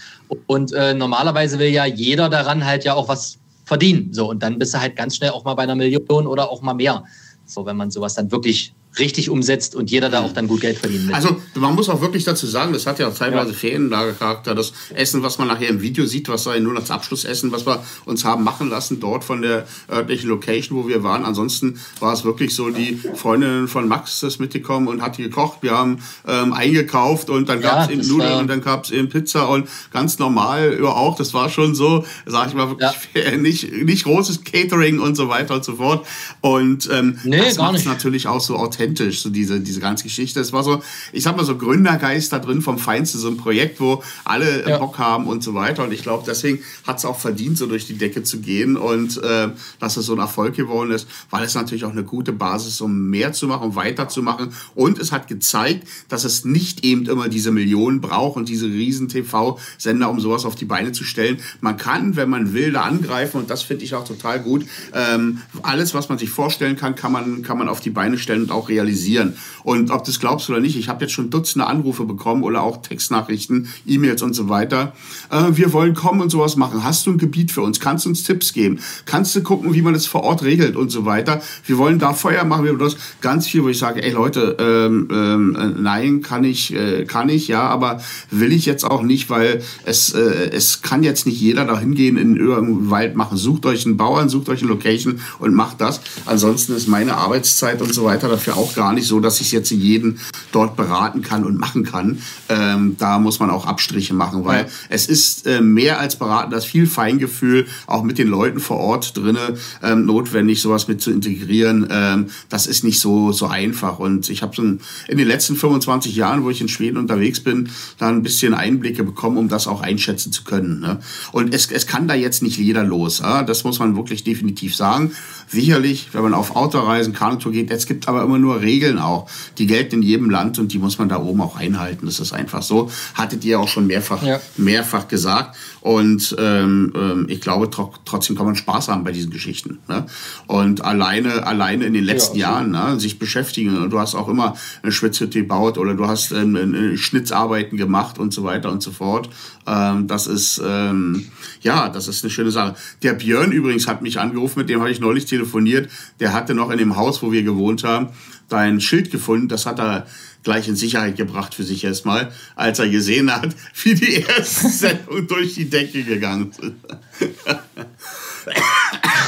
Und äh, normalerweise will ja jeder daran halt ja auch was verdienen. So, und dann bist du halt ganz schnell auch mal bei einer Million oder auch mal mehr. So, wenn man sowas dann wirklich richtig umsetzt und jeder da auch dann gut Geld verdienen will. Also man muss auch wirklich dazu sagen, das hat ja auch teilweise ja. Ferienlagercharakter. Das Essen, was man nachher im Video sieht, was war nur das Abschlussessen, was wir uns haben machen lassen, dort von der örtlichen Location, wo wir waren. Ansonsten war es wirklich so, die Freundin von Max ist mitgekommen und hat gekocht. Wir haben ähm, eingekauft und dann gab es ja, eben Nudeln und dann gab es eben Pizza und ganz normal ja, auch. Das war schon so, sag ich mal, wirklich ja. <laughs> nicht, nicht großes Catering und so weiter und so fort. Und ähm, nee, das macht es natürlich auch so authentisch authentisch, so diese, diese ganze Geschichte. Es war so, ich sag mal so Gründergeist da drin vom Feinsten, so ein Projekt, wo alle ja. Bock haben und so weiter. Und ich glaube, deswegen hat es auch verdient, so durch die Decke zu gehen und äh, dass es so ein Erfolg geworden ist, weil es natürlich auch eine gute Basis ist, um mehr zu machen, um weiterzumachen. Und es hat gezeigt, dass es nicht eben immer diese Millionen braucht und diese riesen TV-Sender, um sowas auf die Beine zu stellen. Man kann, wenn man will, da angreifen und das finde ich auch total gut. Ähm, alles, was man sich vorstellen kann, kann man, kann man auf die Beine stellen und auch realisieren. Und ob du es glaubst oder nicht, ich habe jetzt schon Dutzende Anrufe bekommen oder auch Textnachrichten, E-Mails und so weiter. Äh, wir wollen kommen und sowas machen. Hast du ein Gebiet für uns? Kannst du uns Tipps geben? Kannst du gucken, wie man das vor Ort regelt und so weiter? Wir wollen da Feuer machen. Wir das ganz viel, wo ich sage, ey Leute, ähm, ähm, äh, nein, kann ich, äh, kann ich, ja, aber will ich jetzt auch nicht, weil es, äh, es kann jetzt nicht jeder da hingehen in irgendeinen Wald machen. Sucht euch einen Bauern, sucht euch eine Location und macht das. Ansonsten ist meine Arbeitszeit und so weiter dafür auch gar nicht so, dass ich jetzt jeden dort beraten kann und machen kann. Ähm, da muss man auch Abstriche machen, weil ja. es ist äh, mehr als beraten, das viel Feingefühl auch mit den Leuten vor Ort drinne ähm, notwendig, sowas mit zu integrieren. Ähm, das ist nicht so so einfach. Und ich habe so in den letzten 25 Jahren, wo ich in Schweden unterwegs bin, da ein bisschen Einblicke bekommen, um das auch einschätzen zu können. Ne? Und es, es kann da jetzt nicht jeder los. Ja? Das muss man wirklich definitiv sagen. Sicherlich, wenn man auf Autoreisen, Kanutour geht, es gibt aber immer nur Regeln auch. Die gelten in jedem Land und die muss man da oben auch einhalten. Das ist einfach so. Hattet ihr auch schon mehrfach, ja. mehrfach gesagt. Und ähm, ähm ich glaube, tro trotzdem kann man Spaß haben bei diesen Geschichten. Ne? Und alleine, alleine in den letzten ja, Jahren ne, sich beschäftigen. Du hast auch immer eine Schwitzhütte gebaut oder du hast ähm, äh, Schnitzarbeiten gemacht und so weiter und so fort. Ähm, das ist ähm, ja, das ist eine schöne Sache. Der Björn übrigens hat mich angerufen, mit dem habe ich neulich telefoniert. Der hatte noch in dem Haus, wo wir gewohnt haben, dein Schild gefunden. Das hat er gleich in Sicherheit gebracht für sich erstmal, als er gesehen hat, <laughs> wie die erste <laughs> Sendung durch die Decke gegangen ist.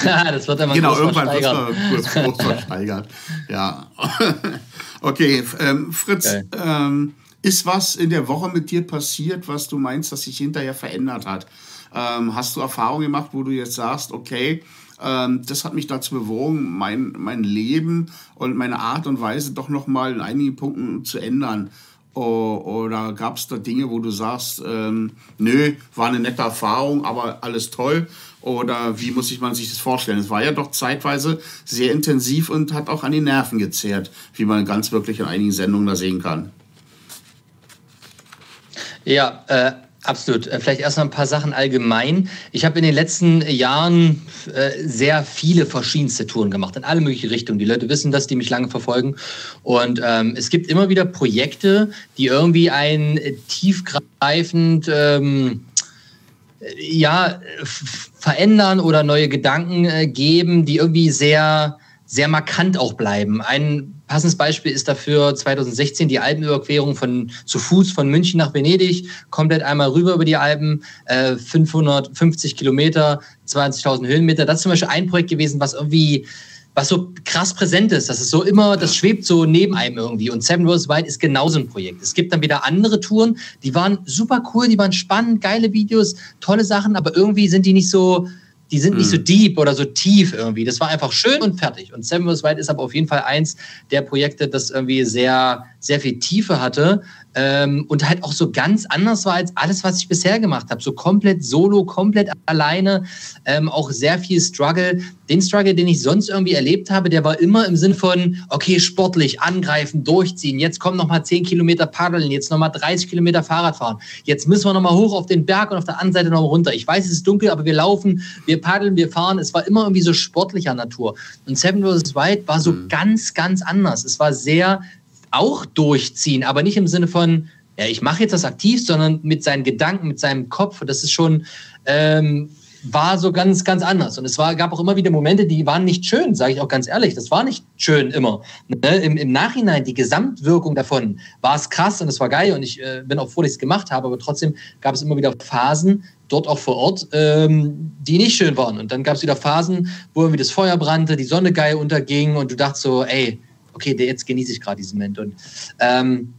das wird dann genau, irgendwann wird es kurz, kurz versteigert. Ja. <laughs> okay, ähm, Fritz, ähm, ist was in der Woche mit dir passiert, was du meinst, dass sich hinterher verändert hat? Ähm, hast du Erfahrungen gemacht, wo du jetzt sagst, okay, ähm, das hat mich dazu bewogen, mein, mein Leben und meine Art und Weise doch nochmal in einigen Punkten zu ändern? Oder gab es da Dinge, wo du sagst, ähm, nö, war eine nette Erfahrung, aber alles toll? Oder wie muss ich man sich das vorstellen? Es war ja doch zeitweise sehr intensiv und hat auch an die Nerven gezehrt, wie man ganz wirklich in einigen Sendungen da sehen kann. Ja, äh, Absolut. Äh, vielleicht erst mal ein paar Sachen allgemein. Ich habe in den letzten Jahren äh, sehr viele verschiedenste Touren gemacht, in alle möglichen Richtungen. Die Leute wissen das, die mich lange verfolgen. Und ähm, es gibt immer wieder Projekte, die irgendwie ein tiefgreifend ähm, ja, verändern oder neue Gedanken äh, geben, die irgendwie sehr, sehr markant auch bleiben. Ein passendes Beispiel ist dafür 2016 die Alpenüberquerung von zu Fuß von München nach Venedig, komplett einmal rüber über die Alpen, äh, 550 Kilometer, 20.000 Höhenmeter. Das ist zum Beispiel ein Projekt gewesen, was irgendwie was so krass präsent ist. Das ist so immer, das schwebt so neben einem irgendwie. Und Seven Roses White ist genauso ein Projekt. Es gibt dann wieder andere Touren, die waren super cool, die waren spannend, geile Videos, tolle Sachen, aber irgendwie sind die nicht so, die sind nicht so mhm. deep oder so tief irgendwie. Das war einfach schön und fertig. Und Seven Roses White ist aber auf jeden Fall eins der Projekte, das irgendwie sehr, sehr viel Tiefe hatte ähm, und halt auch so ganz anders war als alles, was ich bisher gemacht habe. So komplett solo, komplett alleine, ähm, auch sehr viel Struggle. Den Struggle, den ich sonst irgendwie erlebt habe, der war immer im Sinn von, okay, sportlich, angreifen, durchziehen, jetzt kommen nochmal 10 Kilometer paddeln, jetzt nochmal 30 Kilometer Fahrrad fahren, jetzt müssen wir nochmal hoch auf den Berg und auf der anderen Seite nochmal runter. Ich weiß, es ist dunkel, aber wir laufen, wir paddeln, wir fahren. Es war immer irgendwie so sportlicher Natur. Und Seven vs. White war so mhm. ganz, ganz anders. Es war sehr auch durchziehen, aber nicht im Sinne von, ja, ich mache jetzt das aktiv, sondern mit seinen Gedanken, mit seinem Kopf. Das ist schon, ähm, war so ganz, ganz anders. Und es war, gab auch immer wieder Momente, die waren nicht schön, sage ich auch ganz ehrlich. Das war nicht schön immer. Ne? Im, Im Nachhinein, die Gesamtwirkung davon war es krass und es war geil und ich äh, bin auch froh, dass ich es gemacht habe, aber trotzdem gab es immer wieder Phasen, dort auch vor Ort, ähm, die nicht schön waren. Und dann gab es wieder Phasen, wo irgendwie das Feuer brannte, die Sonne geil unterging und du dachtest so, ey, okay, jetzt genieße ich gerade diesen Moment. Und ähm,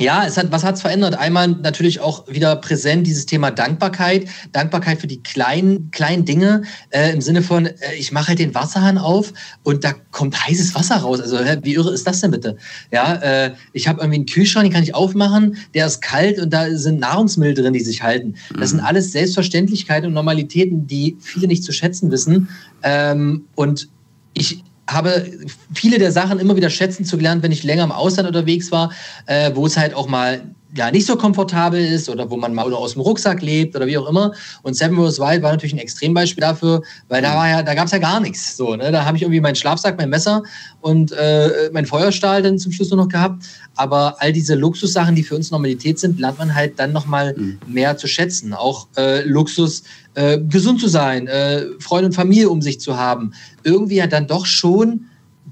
ja, es hat, was hat es verändert? Einmal natürlich auch wieder präsent dieses Thema Dankbarkeit. Dankbarkeit für die kleinen, kleinen Dinge äh, im Sinne von, äh, ich mache halt den Wasserhahn auf und da kommt heißes Wasser raus. Also wie irre ist das denn bitte? Ja, äh, ich habe irgendwie einen Kühlschrank, den kann ich aufmachen, der ist kalt und da sind Nahrungsmittel drin, die sich halten. Das sind mhm. alles Selbstverständlichkeiten und Normalitäten, die viele nicht zu schätzen wissen. Ähm, und ich, habe viele der Sachen immer wieder schätzen zu gelernt, wenn ich länger im Ausland unterwegs war, äh, wo es halt auch mal ja nicht so komfortabel ist oder wo man mal nur aus dem Rucksack lebt oder wie auch immer. Und Seven Rose Wild war natürlich ein Extrembeispiel dafür, weil da war ja, da gab es ja gar nichts. So, ne? Da habe ich irgendwie meinen Schlafsack, mein Messer und äh, mein Feuerstahl dann zum Schluss nur noch gehabt. Aber all diese Luxussachen, die für uns Normalität sind, lernt man halt dann nochmal mhm. mehr zu schätzen. Auch äh, Luxus, äh, gesund zu sein, äh, Freunde und Familie um sich zu haben. Irgendwie ja dann doch schon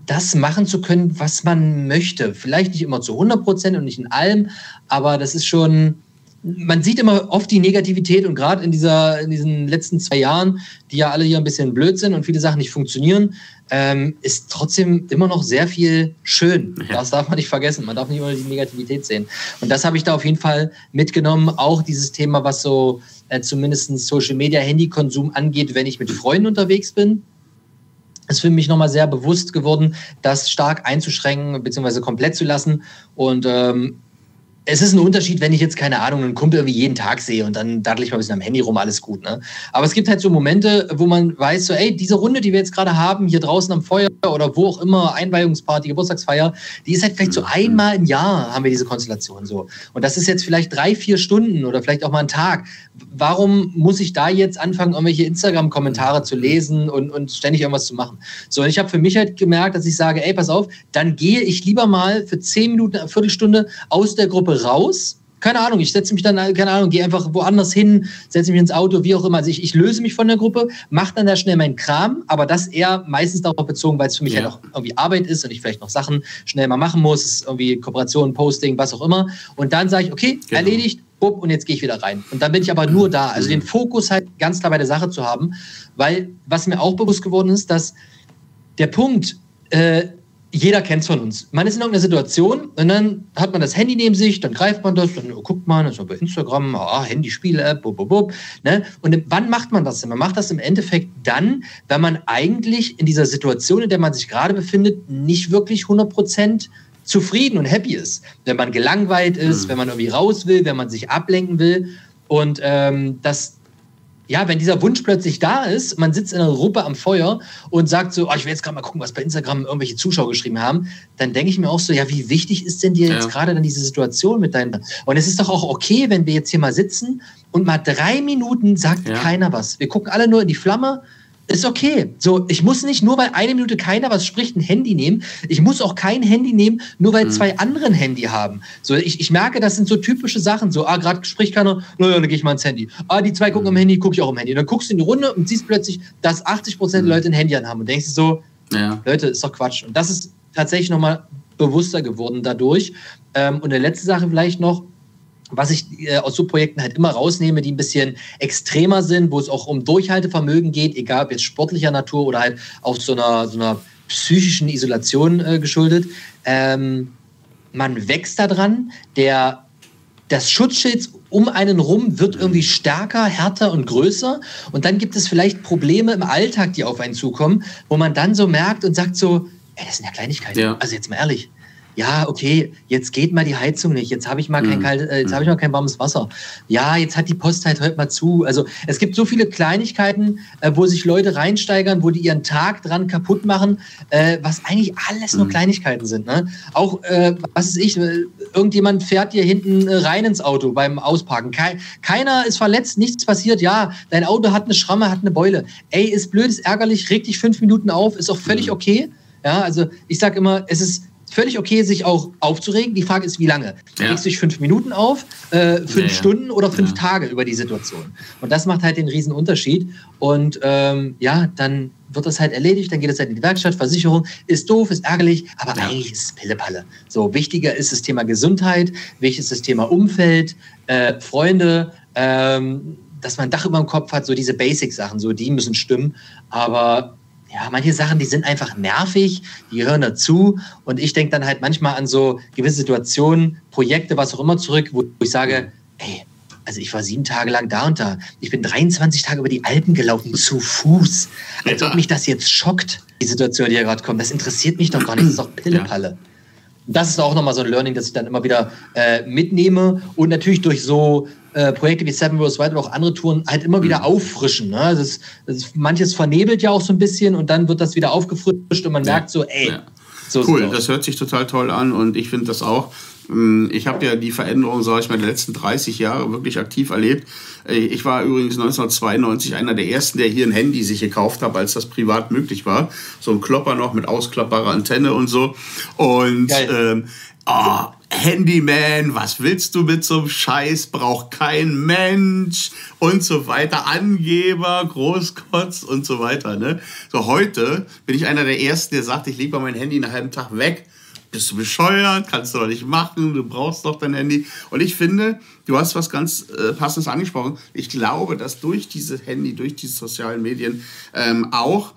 das machen zu können, was man möchte. Vielleicht nicht immer zu 100 Prozent und nicht in allem, aber das ist schon, man sieht immer oft die Negativität und gerade in, in diesen letzten zwei Jahren, die ja alle hier ein bisschen blöd sind und viele Sachen nicht funktionieren, ähm, ist trotzdem immer noch sehr viel schön. Ja. Das darf man nicht vergessen. Man darf nicht immer die Negativität sehen. Und das habe ich da auf jeden Fall mitgenommen. Auch dieses Thema, was so äh, zumindest Social Media, Handykonsum angeht, wenn ich mit Freunden unterwegs bin ist für mich nochmal sehr bewusst geworden, das stark einzuschränken bzw. komplett zu lassen. Und ähm, es ist ein Unterschied, wenn ich jetzt, keine Ahnung, einen Kumpel irgendwie jeden Tag sehe und dann daddel ich mal ein bisschen am Handy rum, alles gut. Ne? Aber es gibt halt so Momente, wo man weiß, so, ey, diese Runde, die wir jetzt gerade haben, hier draußen am Feuer oder wo auch immer, Einweihungsparty, Geburtstagsfeier, die ist halt vielleicht so mhm. einmal im Jahr haben wir diese Konstellation so. Und das ist jetzt vielleicht drei, vier Stunden oder vielleicht auch mal ein Tag. Warum muss ich da jetzt anfangen, irgendwelche Instagram-Kommentare zu lesen und, und ständig irgendwas zu machen? So, und ich habe für mich halt gemerkt, dass ich sage, ey, pass auf, dann gehe ich lieber mal für zehn Minuten, eine Viertelstunde aus der Gruppe raus. Keine Ahnung, ich setze mich dann, keine Ahnung, gehe einfach woanders hin, setze mich ins Auto, wie auch immer. Also ich, ich löse mich von der Gruppe, mache dann da schnell meinen Kram, aber das eher meistens darauf bezogen, weil es für mich ja. halt auch irgendwie Arbeit ist und ich vielleicht noch Sachen schnell mal machen muss, irgendwie Kooperation, Posting, was auch immer. Und dann sage ich, okay, genau. erledigt, bupp, und jetzt gehe ich wieder rein. Und dann bin ich aber nur da. Also den Fokus halt ganz klar bei der Sache zu haben, weil was mir auch bewusst geworden ist, dass der Punkt, äh, jeder kennt es von uns. Man ist in irgendeiner Situation und dann hat man das Handy neben sich, dann greift man das, dann guckt man, das ist bei Instagram, ah, Handy-Spiele-App, bub, bub, bub, ne? Und wann macht man das denn? Man macht das im Endeffekt dann, wenn man eigentlich in dieser Situation, in der man sich gerade befindet, nicht wirklich 100 zufrieden und happy ist. Wenn man gelangweilt ist, mhm. wenn man irgendwie raus will, wenn man sich ablenken will. Und ähm, das, ja, wenn dieser Wunsch plötzlich da ist, man sitzt in einer Gruppe am Feuer und sagt so, oh, ich will jetzt gerade mal gucken, was bei Instagram irgendwelche Zuschauer geschrieben haben, dann denke ich mir auch so, ja, wie wichtig ist denn dir ja. jetzt gerade dann diese Situation mit deinen... Und es ist doch auch okay, wenn wir jetzt hier mal sitzen und mal drei Minuten sagt ja. keiner was. Wir gucken alle nur in die Flamme ist okay. So, ich muss nicht nur, weil eine Minute keiner was spricht, ein Handy nehmen. Ich muss auch kein Handy nehmen, nur weil mhm. zwei andere ein Handy haben. So, ich, ich merke, das sind so typische Sachen. So, ah, gerade spricht keiner, naja, dann gehe ich mal ins Handy. Ah, die zwei gucken mhm. am Handy, gucke ich auch im Handy. Und dann guckst du in die Runde und siehst plötzlich, dass 80 Prozent mhm. der Leute ein Handy anhaben. Und denkst du so, ja. Leute, ist doch Quatsch. Und das ist tatsächlich nochmal bewusster geworden dadurch. Ähm, und eine letzte Sache vielleicht noch, was ich äh, aus so Projekten halt immer rausnehme, die ein bisschen extremer sind, wo es auch um Durchhaltevermögen geht, egal ob jetzt sportlicher Natur oder halt auch so einer, so einer psychischen Isolation äh, geschuldet. Ähm, man wächst daran, der, das Schutzschild um einen rum wird irgendwie stärker, härter und größer. Und dann gibt es vielleicht Probleme im Alltag, die auf einen zukommen, wo man dann so merkt und sagt so, ey, das sind ja Kleinigkeiten. Ja. Also jetzt mal ehrlich ja, okay, jetzt geht mal die Heizung nicht, jetzt habe ich mal kein mhm. kalt, äh, jetzt habe ich mal kein warmes Wasser. Ja, jetzt hat die Post halt heute mal zu. Also es gibt so viele Kleinigkeiten, äh, wo sich Leute reinsteigern, wo die ihren Tag dran kaputt machen, äh, was eigentlich alles nur mhm. Kleinigkeiten sind. Ne? Auch, äh, was ist ich, äh, irgendjemand fährt dir hinten äh, rein ins Auto beim Ausparken. Kein, keiner ist verletzt, nichts passiert. Ja, dein Auto hat eine Schramme, hat eine Beule. Ey, ist blöd, ist ärgerlich, reg dich fünf Minuten auf, ist auch völlig mhm. okay. Ja, also ich sage immer, es ist völlig okay, sich auch aufzuregen. Die Frage ist, wie lange? Ja. Regst du dich fünf Minuten auf, äh, fünf ja, ja. Stunden oder fünf Tage über die Situation? Und das macht halt den riesen Unterschied. Und ähm, ja, dann wird das halt erledigt, dann geht es halt in die Werkstatt, Versicherung, ist doof, ist ärgerlich, aber eigentlich ist es Pillepalle. So, wichtiger ist das Thema Gesundheit, wichtig ist das Thema Umfeld, äh, Freunde, ähm, dass man ein Dach über dem Kopf hat, so diese Basic-Sachen, so die müssen stimmen. Aber ja, manche Sachen, die sind einfach nervig, die gehören dazu. Und ich denke dann halt manchmal an so gewisse Situationen, Projekte, was auch immer zurück, wo ich sage, ey, also ich war sieben Tage lang da und da. Ich bin 23 Tage über die Alpen gelaufen, zu Fuß. Als ob mich das jetzt schockt, die Situation, die hier gerade kommt. Das interessiert mich doch gar nicht. Das ist doch Pillepalle. Ja. Das ist auch nochmal so ein Learning, das ich dann immer wieder äh, mitnehme und natürlich durch so äh, Projekte wie Seven vs. Wild oder auch andere Touren halt immer wieder mhm. auffrischen. Ne? Das ist, das ist, manches vernebelt ja auch so ein bisschen und dann wird das wieder aufgefrischt und man ja. merkt so, ey. Ja. So cool, das hört sich total toll an und ich finde das auch. Ähm, ich habe ja die Veränderung, sage ich mal, der letzten 30 Jahre wirklich aktiv erlebt. Äh, ich war übrigens 1992 einer der ersten, der hier ein Handy sich gekauft hat, als das privat möglich war. So ein Klopper noch mit ausklappbarer Antenne und so. Und ähm, oh, Handyman, was willst du mit so einem Scheiß, braucht kein Mensch und so weiter, Angeber, Großkotz und so weiter. Ne? So heute bin ich einer der Ersten, der sagt, ich lege mein Handy einen halben Tag weg. Bist du bescheuert? Kannst du doch nicht machen. Du brauchst doch dein Handy. Und ich finde, du hast was ganz äh, Passendes angesprochen. Ich glaube, dass durch diese Handy, durch diese sozialen Medien ähm, auch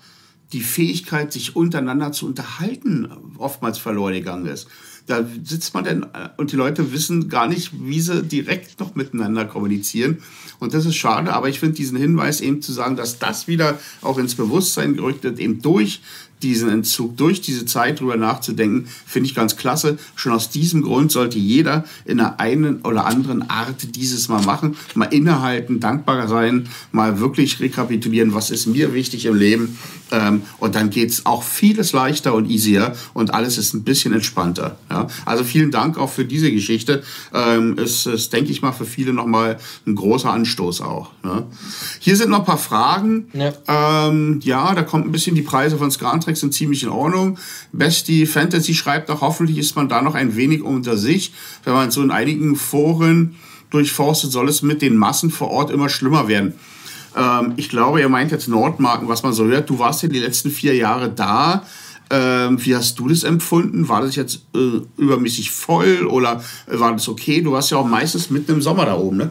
die Fähigkeit, sich untereinander zu unterhalten, oftmals verloren gegangen ist. Da sitzt man denn äh, und die Leute wissen gar nicht, wie sie direkt noch miteinander kommunizieren. Und das ist schade, aber ich finde diesen Hinweis eben zu sagen, dass das wieder auch ins Bewusstsein gerückt wird, eben durch diesen Entzug, durch diese Zeit drüber nachzudenken, finde ich ganz klasse. Schon aus diesem Grund sollte jeder in einer einen oder anderen Art dieses mal machen, mal innehalten, dankbar sein, mal wirklich rekapitulieren, was ist mir wichtig im Leben. Ähm, und dann geht es auch vieles leichter und easier und alles ist ein bisschen entspannter. Ja? Also vielen Dank auch für diese Geschichte. Ähm, es ist, denke ich mal, für viele nochmal ein großer Anstoß auch. Ne? Hier sind noch ein paar Fragen. Ja, ähm, ja da kommt ein bisschen die Preise von Scantrek sind ziemlich in Ordnung. Bestie Fantasy schreibt auch, hoffentlich ist man da noch ein wenig unter sich. Wenn man so in einigen Foren durchforstet, soll es mit den Massen vor Ort immer schlimmer werden. Ähm, ich glaube, ihr meint jetzt Nordmarken, was man so hört. Du warst ja die letzten vier Jahre da. Ähm, wie hast du das empfunden? War das jetzt äh, übermäßig voll oder war das okay? Du warst ja auch meistens mitten im Sommer da oben, ne?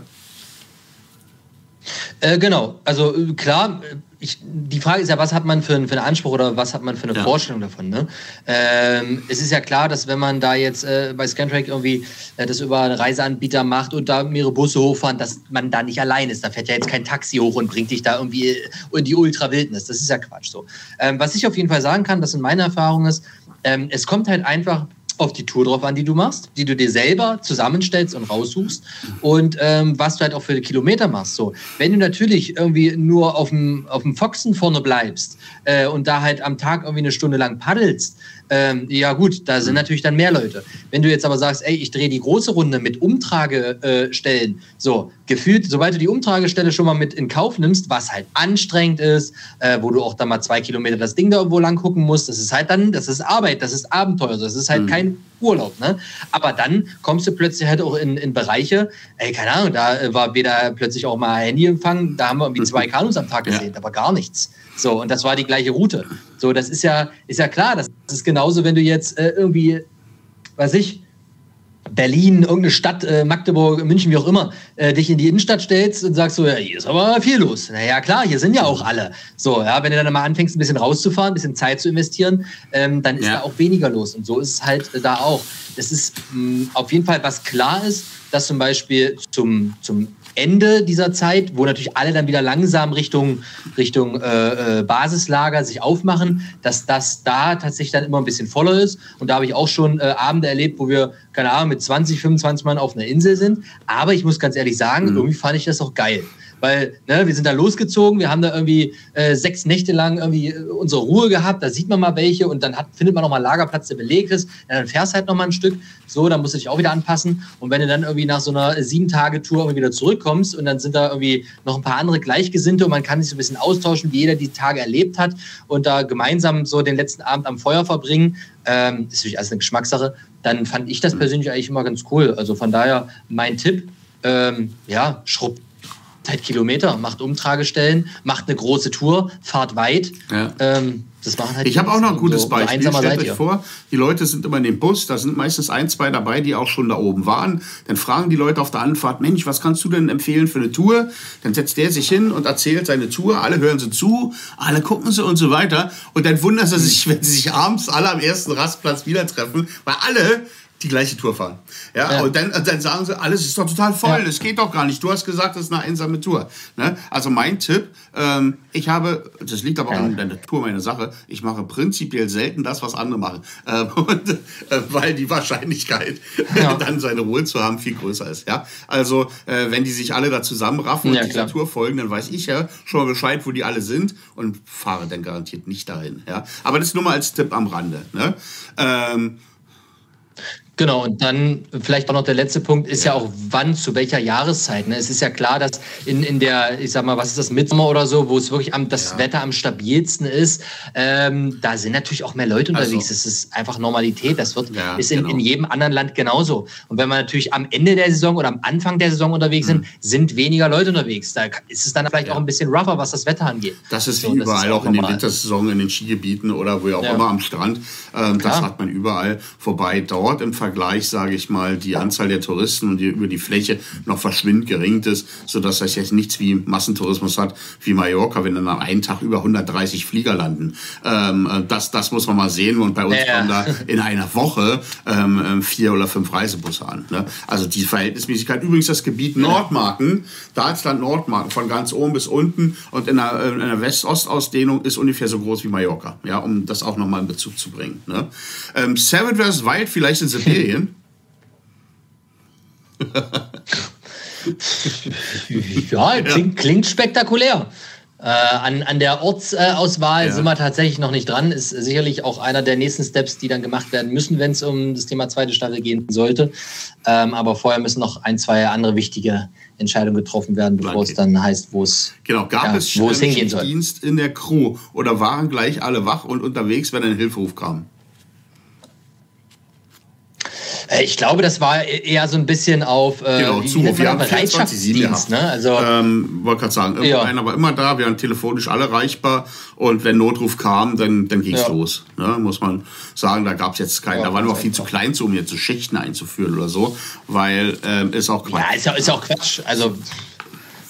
Äh, genau, also äh, klar, ich, die Frage ist ja, was hat man für, für einen Anspruch oder was hat man für eine ja. Vorstellung davon? Ne? Ähm, es ist ja klar, dass wenn man da jetzt äh, bei Scantrack irgendwie äh, das über einen Reiseanbieter macht und da mehrere Busse hochfahren, dass man da nicht allein ist. Da fährt ja jetzt kein Taxi hoch und bringt dich da irgendwie in die Ultrawildnis. Das ist ja Quatsch so. Ähm, was ich auf jeden Fall sagen kann, das in meiner Erfahrung ist, ähm, es kommt halt einfach auf die Tour drauf an, die du machst, die du dir selber zusammenstellst und raussuchst und ähm, was du halt auch für Kilometer machst. So, wenn du natürlich irgendwie nur auf dem, auf dem Foxen vorne bleibst äh, und da halt am Tag irgendwie eine Stunde lang paddelst, ähm, ja gut, da sind natürlich dann mehr Leute. Wenn du jetzt aber sagst, ey, ich drehe die große Runde mit Umtragestellen, so gefühlt, sobald du die Umtragestelle schon mal mit in Kauf nimmst, was halt anstrengend ist, äh, wo du auch dann mal zwei Kilometer das Ding da irgendwo lang gucken musst, das ist halt dann, das ist Arbeit, das ist Abenteuer, das ist halt mhm. kein Urlaub. Ne? Aber dann kommst du plötzlich halt auch in, in Bereiche, ey, keine Ahnung, da war weder plötzlich auch mal Handyempfang, da haben wir irgendwie zwei Kanus am Tag gesehen, ja. aber gar nichts. So, und das war die gleiche Route. So, das ist ja, ist ja klar, das ist genauso, wenn du jetzt äh, irgendwie, weiß ich, Berlin, irgendeine Stadt, äh, Magdeburg, München, wie auch immer, äh, dich in die Innenstadt stellst und sagst so, ja, hier ist aber viel los. Naja, klar, hier sind ja auch alle. So, ja, wenn du dann mal anfängst, ein bisschen rauszufahren, ein bisschen Zeit zu investieren, ähm, dann ist ja. da auch weniger los. Und so ist es halt äh, da auch. Das ist mh, mm, auf jeden Fall, was klar ist, dass zum Beispiel zum, zum Ende dieser Zeit, wo natürlich alle dann wieder langsam Richtung, Richtung äh, äh, Basislager sich aufmachen, dass das da tatsächlich dann immer ein bisschen voller ist. Und da habe ich auch schon äh, Abende erlebt, wo wir, keine Ahnung, mit 20, 25 Mann auf einer Insel sind. Aber ich muss ganz ehrlich sagen, mhm. irgendwie fand ich das auch geil weil ne, wir sind da losgezogen, wir haben da irgendwie äh, sechs Nächte lang irgendwie äh, unsere Ruhe gehabt, da sieht man mal welche und dann hat, findet man noch mal Lagerplatz, der belegt ist, ja, dann fährst halt noch mal ein Stück, so, dann musst du dich auch wieder anpassen. Und wenn du dann irgendwie nach so einer sieben Tage Tour irgendwie wieder zurückkommst und dann sind da irgendwie noch ein paar andere Gleichgesinnte und man kann sich so ein bisschen austauschen, wie jeder die Tage erlebt hat und da gemeinsam so den letzten Abend am Feuer verbringen, ähm, ist natürlich alles eine Geschmackssache, dann fand ich das persönlich eigentlich immer ganz cool. Also von daher mein Tipp, ähm, ja, schrubbt halt Kilometer, macht Umtragestellen, macht eine große Tour, fahrt weit. Ja. Ähm, das machen halt ich habe auch noch ein gutes so, Beispiel. So Stellt euch vor, die Leute sind immer in dem Bus, da sind meistens ein, zwei dabei, die auch schon da oben waren. Dann fragen die Leute auf der Anfahrt, Mensch, was kannst du denn empfehlen für eine Tour? Dann setzt der sich hin und erzählt seine Tour, alle hören sie zu, alle gucken sie und so weiter. Und dann wundern sie sich, <laughs> wenn sie sich abends alle am ersten Rastplatz wieder treffen, weil alle die gleiche Tour fahren. Ja, ja. Und dann, dann sagen sie, alles ist doch total voll, ja. das geht doch gar nicht. Du hast gesagt, das ist eine einsame Tour. Ne? Also mein Tipp, ähm, ich habe, das liegt aber ja. an der Tour meiner Sache, ich mache prinzipiell selten das, was andere machen. Ähm, <laughs> und, äh, weil die Wahrscheinlichkeit, ja. <laughs> dann seine Ruhe zu haben, viel größer ist. Ja? Also äh, wenn die sich alle da zusammenraffen und dieser Tour folgen, dann weiß ich ja schon mal Bescheid, wo die alle sind und fahre dann garantiert nicht dahin. Ja? Aber das nur mal als Tipp am Rande. Ne? Ähm, Genau, und dann vielleicht auch noch der letzte Punkt ist ja, ja auch wann, zu welcher Jahreszeit. Ne? Es ist ja klar, dass in, in der, ich sag mal, was ist das, Mitsommer oder so, wo es wirklich am, das ja. Wetter am stabilsten ist, ähm, da sind natürlich auch mehr Leute unterwegs. Also, das ist einfach Normalität. Das wird, ja, ist in, genau. in jedem anderen Land genauso. Und wenn wir natürlich am Ende der Saison oder am Anfang der Saison unterwegs sind, mhm. sind weniger Leute unterwegs. Da ist es dann vielleicht auch ein bisschen rougher, was das Wetter angeht. Das ist wie so, überall, ist auch, auch in den Wintersaison, in den Skigebieten oder wo auch immer am Strand. Ähm, das hat man überall vorbei. Dort im Vergleich, sage ich mal, die Anzahl der Touristen und die, über die Fläche noch verschwindend gering ist, sodass das jetzt nichts wie Massentourismus hat, wie Mallorca, wenn dann am einen Tag über 130 Flieger landen. Ähm, äh, das, das muss man mal sehen. Und bei uns ja, kommen da in einer Woche ähm, ähm, vier oder fünf Reisebusse an. Ne? Also die Verhältnismäßigkeit. Übrigens das Gebiet Nordmarken, Dalsland Nordmarken, von ganz oben bis unten und in der, in der West-Ost-Ausdehnung ist ungefähr so groß wie Mallorca. Ja, um das auch nochmal in Bezug zu bringen. Ne? Ähm, Savage vs. Wild vielleicht in <laughs> Sibirien. <laughs> ja, klingt, klingt spektakulär. Äh, an, an der Ortsauswahl ja. sind wir tatsächlich noch nicht dran. Ist sicherlich auch einer der nächsten Steps, die dann gemacht werden müssen, wenn es um das Thema zweite Staffel gehen sollte. Ähm, aber vorher müssen noch ein, zwei andere wichtige Entscheidungen getroffen werden, bevor okay. es dann heißt, wo es genau gab ja, es wo es hingehen soll. Dienst in der Crew oder waren gleich alle wach und unterwegs, wenn ein Hilferuf kam? Äh, ich glaube, das war e-, eher so ein bisschen auf äh, genau, Zuruf. Wir haben Bereitschaftsdienst. Ne? Also, ähm, wollte gerade sagen, ja. einer war immer da, wir waren telefonisch alle erreichbar und wenn Notruf kam, dann, dann ging es ja. los. Ne? Muss man sagen, da gab es jetzt keinen, ja, da waren wir auch viel zu klein, um jetzt so Schichten einzuführen oder so, weil ähm, ist auch Quatsch. Ja, ist, ist auch Quatsch. Also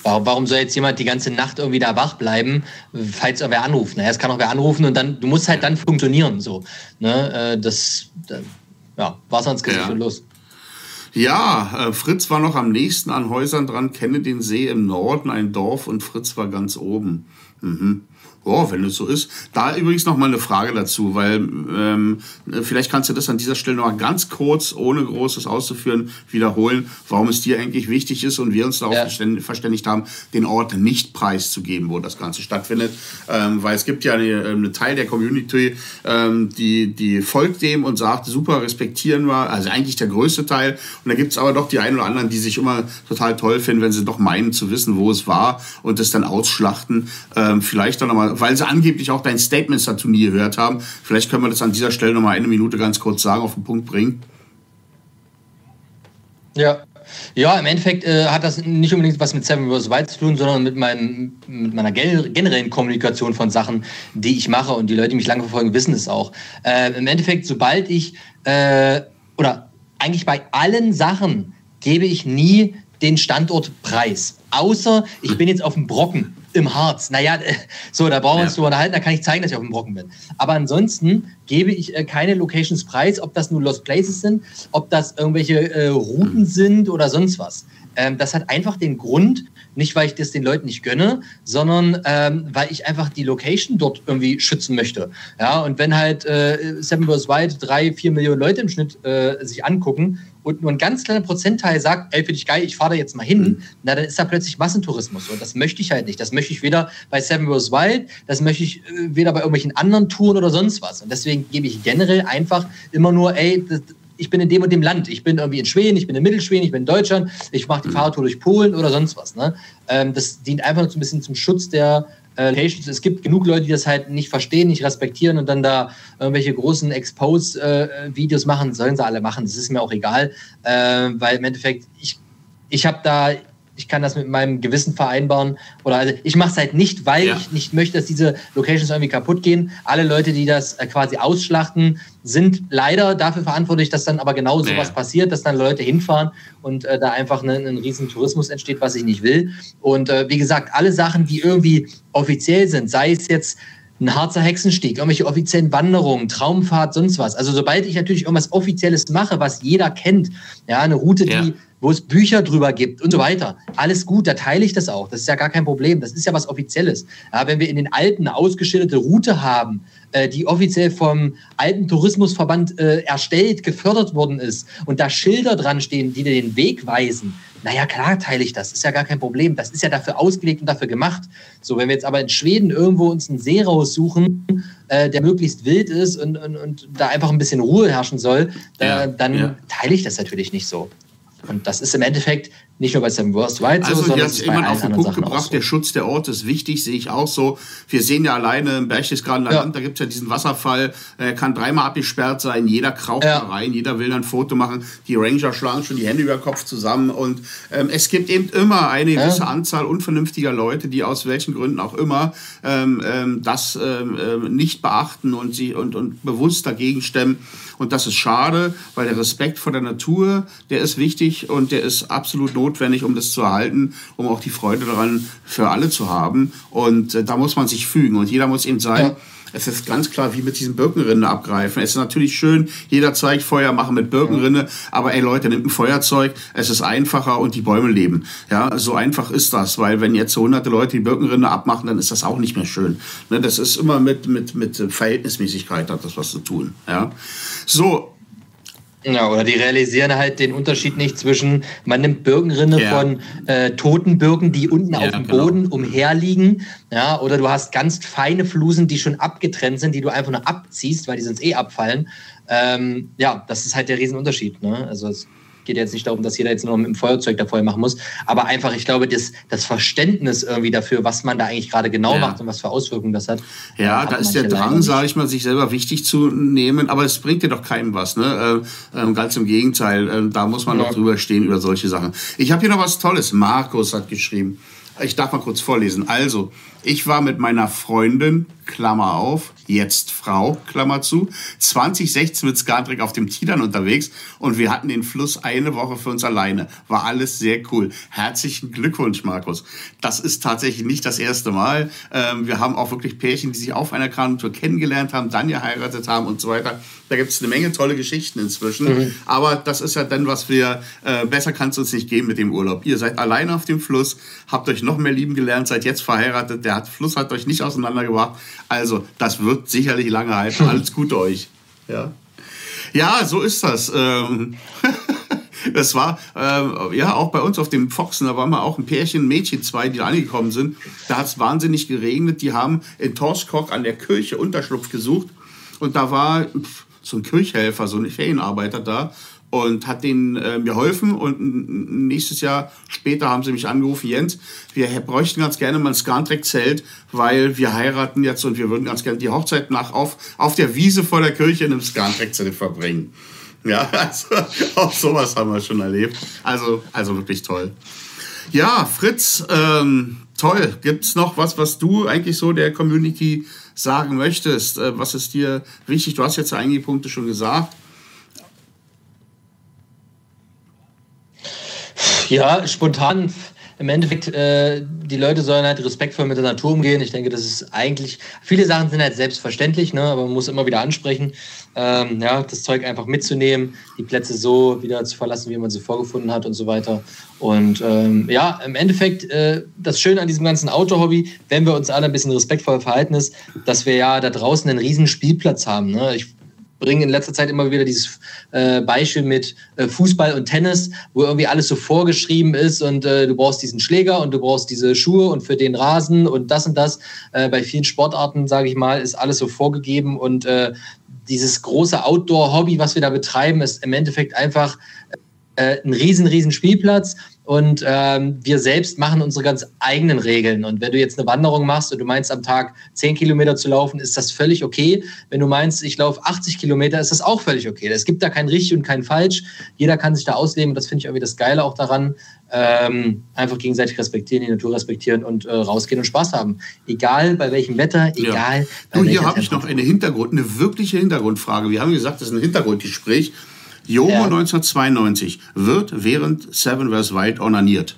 Warum soll jetzt jemand die ganze Nacht irgendwie da wach bleiben, falls er wer anruft? Naja, es kann auch wer anrufen und dann, du musst halt dann funktionieren. So. Ne? Äh, das, ja, Wasser ins Gesicht ja. und los. Ja, äh, Fritz war noch am nächsten an Häusern dran, kenne den See im Norden, ein Dorf und Fritz war ganz oben. Mhm. Oh, wenn es so ist. Da übrigens noch mal eine Frage dazu, weil ähm, vielleicht kannst du das an dieser Stelle noch mal ganz kurz, ohne großes auszuführen, wiederholen, warum es dir eigentlich wichtig ist und wir uns darauf ja. verständigt haben, den Ort nicht preiszugeben, wo das Ganze stattfindet. Ähm, weil es gibt ja eine, eine Teil der Community, ähm, die, die folgt dem und sagt, super, respektieren wir, also eigentlich der größte Teil. Und da gibt es aber doch die einen oder anderen, die sich immer total toll finden, wenn sie doch meinen zu wissen, wo es war und das dann ausschlachten. Ähm, vielleicht dann nochmal weil sie angeblich auch dein Statement dazu nie gehört haben. Vielleicht können wir das an dieser Stelle noch mal eine Minute ganz kurz sagen, auf den Punkt bringen. Ja, ja, im Endeffekt äh, hat das nicht unbedingt was mit Seven vs. Wild zu tun, sondern mit, mein, mit meiner generellen Kommunikation von Sachen, die ich mache. Und die Leute, die mich lange verfolgen, wissen es auch. Äh, Im Endeffekt, sobald ich, äh, oder eigentlich bei allen Sachen, gebe ich nie den Standort preis. Außer ich bin jetzt auf dem Brocken im Harz. Naja, so, da brauchen wir uns ja. drüber unterhalten, da kann ich zeigen, dass ich auf dem Brocken bin. Aber ansonsten gebe ich äh, keine Locations preis, ob das nur Lost Places sind, ob das irgendwelche äh, Routen mhm. sind oder sonst was. Ähm, das hat einfach den Grund, nicht weil ich das den Leuten nicht gönne, sondern ähm, weil ich einfach die Location dort irgendwie schützen möchte. Ja, und wenn halt äh, Seven Wars Wild drei, vier Millionen Leute im Schnitt äh, sich angucken und nur ein ganz kleiner Prozentteil sagt, ey, finde ich geil, ich fahre da jetzt mal hin, mhm. na, dann ist da plötzlich Massentourismus. Und das möchte ich halt nicht. Das möchte ich weder bei Seven Wars Wild, das möchte ich äh, weder bei irgendwelchen anderen Touren oder sonst was. Und deswegen gebe ich generell einfach immer nur, ey, das, ich bin in dem und dem Land. Ich bin irgendwie in Schweden, ich bin in Mittelschweden, ich bin in Deutschland, ich mache die mhm. Fahrradtour durch Polen oder sonst was. Ne? Ähm, das dient einfach nur so ein bisschen zum Schutz der äh, Locations. Es gibt genug Leute, die das halt nicht verstehen, nicht respektieren und dann da irgendwelche großen Expose-Videos äh, machen. Sollen sie alle machen, das ist mir auch egal, äh, weil im Endeffekt, ich, ich habe da ich kann das mit meinem Gewissen vereinbaren. Oder also ich mache es halt nicht, weil ja. ich nicht möchte, dass diese Locations irgendwie kaputt gehen. Alle Leute, die das äh, quasi ausschlachten, sind leider dafür verantwortlich, dass dann aber genau sowas ja. passiert, dass dann Leute hinfahren und äh, da einfach ein, ein riesen Tourismus entsteht, was ich nicht will. Und äh, wie gesagt, alle Sachen, die irgendwie offiziell sind, sei es jetzt ein Harzer Hexenstieg, irgendwelche offiziellen Wanderungen, Traumfahrt, sonst was. Also sobald ich natürlich irgendwas Offizielles mache, was jeder kennt, ja, eine Route, ja. die wo es Bücher drüber gibt und so weiter. Alles gut, da teile ich das auch. Das ist ja gar kein Problem. Das ist ja was Offizielles. Ja, wenn wir in den Alten eine ausgeschilderte Route haben, äh, die offiziell vom Alten Tourismusverband äh, erstellt, gefördert worden ist und da Schilder dran stehen, die dir den Weg weisen, naja, klar teile ich das. Ist ja gar kein Problem. Das ist ja dafür ausgelegt und dafür gemacht. So, wenn wir jetzt aber in Schweden irgendwo uns einen See raussuchen, äh, der möglichst wild ist und, und, und da einfach ein bisschen Ruhe herrschen soll, ja, dann ja. teile ich das natürlich nicht so. Und das ist im Endeffekt nicht nur bei Sam Worst White so, also, sondern ist bei auf den Punkt Sachen gebracht, so. der Schutz der Orte ist wichtig, sehe ich auch so. Wir sehen ja alleine im Berchtesgadener ja. Land, da gibt es ja diesen Wasserfall, er kann dreimal abgesperrt sein, jeder kraucht ja. da rein, jeder will ein Foto machen, die Ranger schlagen schon die Hände über den Kopf zusammen und ähm, es gibt eben immer eine gewisse ja. Anzahl unvernünftiger Leute, die aus welchen Gründen auch immer ähm, ähm, das ähm, ähm, nicht beachten und, sie, und, und bewusst dagegen stemmen. Und das ist schade, weil der Respekt vor der Natur, der ist wichtig und der ist absolut notwendig, um das zu erhalten, um auch die Freude daran für alle zu haben. Und äh, da muss man sich fügen und jeder muss eben sein. Ja. Es ist ganz klar, wie mit diesen Birkenrinnen abgreifen. Es ist natürlich schön, jeder zeigt Feuer machen mit Birkenrinne, aber ey Leute, nimmt ein Feuerzeug, es ist einfacher und die Bäume leben. Ja, so einfach ist das, weil wenn jetzt so hunderte Leute die Birkenrinne abmachen, dann ist das auch nicht mehr schön. Ne, das ist immer mit, mit, mit Verhältnismäßigkeit hat das was zu tun. Ja. So, ja, oder die realisieren halt den Unterschied nicht zwischen, man nimmt Birkenrinne ja. von äh, toten Birken, die unten ja, auf dem genau. Boden umherliegen, ja, oder du hast ganz feine Flusen, die schon abgetrennt sind, die du einfach nur abziehst, weil die sonst eh abfallen. Ähm, ja, das ist halt der Riesenunterschied. Ne? Also es geht jetzt nicht darum, dass jeder jetzt nur mit dem Feuerzeug da vorher machen muss, aber einfach, ich glaube, das, das Verständnis irgendwie dafür, was man da eigentlich gerade genau ja. macht und was für Auswirkungen das hat. Ja, da ist der Drang, sage ich mal, sich selber wichtig zu nehmen, aber es bringt dir doch keinem was, ne? Äh, äh, ganz im Gegenteil, äh, da muss man ja. doch drüber stehen über solche Sachen. Ich habe hier noch was Tolles. Markus hat geschrieben. Ich darf mal kurz vorlesen. Also, ich war mit meiner Freundin, Klammer auf, jetzt Frau, Klammer zu, 2016 mit Skadrick auf dem Tidern unterwegs und wir hatten den Fluss eine Woche für uns alleine. War alles sehr cool. Herzlichen Glückwunsch, Markus. Das ist tatsächlich nicht das erste Mal. Ähm, wir haben auch wirklich Pärchen, die sich auf einer Kanutour kennengelernt haben, dann geheiratet haben und so weiter. Da gibt es eine Menge tolle Geschichten inzwischen. Mhm. Aber das ist ja dann, was wir, äh, besser kann es uns nicht geben mit dem Urlaub. Ihr seid alleine auf dem Fluss, habt euch noch mehr lieben gelernt, seid jetzt verheiratet, der Fluss hat euch nicht auseinandergebracht. Also, das wird sicherlich lange halten. Alles Gute euch. Ja, ja so ist das. Ähm <laughs> Das war äh, ja auch bei uns auf dem Foxen, da waren wir auch ein Pärchen, Mädchen, zwei, die da angekommen sind. Da hat es wahnsinnig geregnet. Die haben in Torskog an der Kirche Unterschlupf gesucht. Und da war so ein Kirchhelfer, so ein Ferienarbeiter da und hat denen äh, geholfen. Und nächstes Jahr später haben sie mich angerufen, Jens, wir bräuchten ganz gerne mal ein Skantrek-Zelt, weil wir heiraten jetzt und wir würden ganz gerne die Hochzeit nach auf, auf der Wiese vor der Kirche in einem Skantrek-Zelt verbringen. Ja, <laughs> also auch sowas haben wir schon erlebt. Also, also wirklich toll. Ja, Fritz, ähm, toll. Es noch was, was du eigentlich so der Community sagen möchtest? Äh, was ist dir wichtig? Du hast jetzt einige Punkte schon gesagt. Ja, spontan im Endeffekt, äh, die Leute sollen halt respektvoll mit der Natur umgehen. Ich denke, das ist eigentlich, viele Sachen sind halt selbstverständlich, ne? aber man muss immer wieder ansprechen, ähm, ja, das Zeug einfach mitzunehmen, die Plätze so wieder zu verlassen, wie man sie vorgefunden hat und so weiter. Und ähm, ja, im Endeffekt, äh, das Schöne an diesem ganzen Auto-Hobby, wenn wir uns alle ein bisschen respektvoll verhalten, ist, dass wir ja da draußen einen riesen Spielplatz haben. Ne? Ich bringe in letzter Zeit immer wieder dieses äh, Beispiel mit äh, Fußball und Tennis, wo irgendwie alles so vorgeschrieben ist und äh, du brauchst diesen Schläger und du brauchst diese Schuhe und für den Rasen und das und das. Äh, bei vielen Sportarten, sage ich mal, ist alles so vorgegeben und äh, dieses große Outdoor-Hobby, was wir da betreiben, ist im Endeffekt einfach äh, ein riesen, riesen Spielplatz und ähm, wir selbst machen unsere ganz eigenen Regeln. Und wenn du jetzt eine Wanderung machst und du meinst, am Tag 10 Kilometer zu laufen, ist das völlig okay. Wenn du meinst, ich laufe 80 Kilometer, ist das auch völlig okay. Es gibt da kein richtig und kein falsch. Jeder kann sich da ausleben. Und das finde ich irgendwie das Geile auch daran. Ähm, einfach gegenseitig respektieren, die Natur respektieren und äh, rausgehen und Spaß haben. Egal bei welchem Wetter, egal. Ja. Bei du, hier habe ich noch eine Hintergrund, eine wirkliche Hintergrundfrage. Wir haben gesagt, das ist ein Hintergrundgespräch. Jomo ja. 1992 wird während Seven vs. Wild onaniert.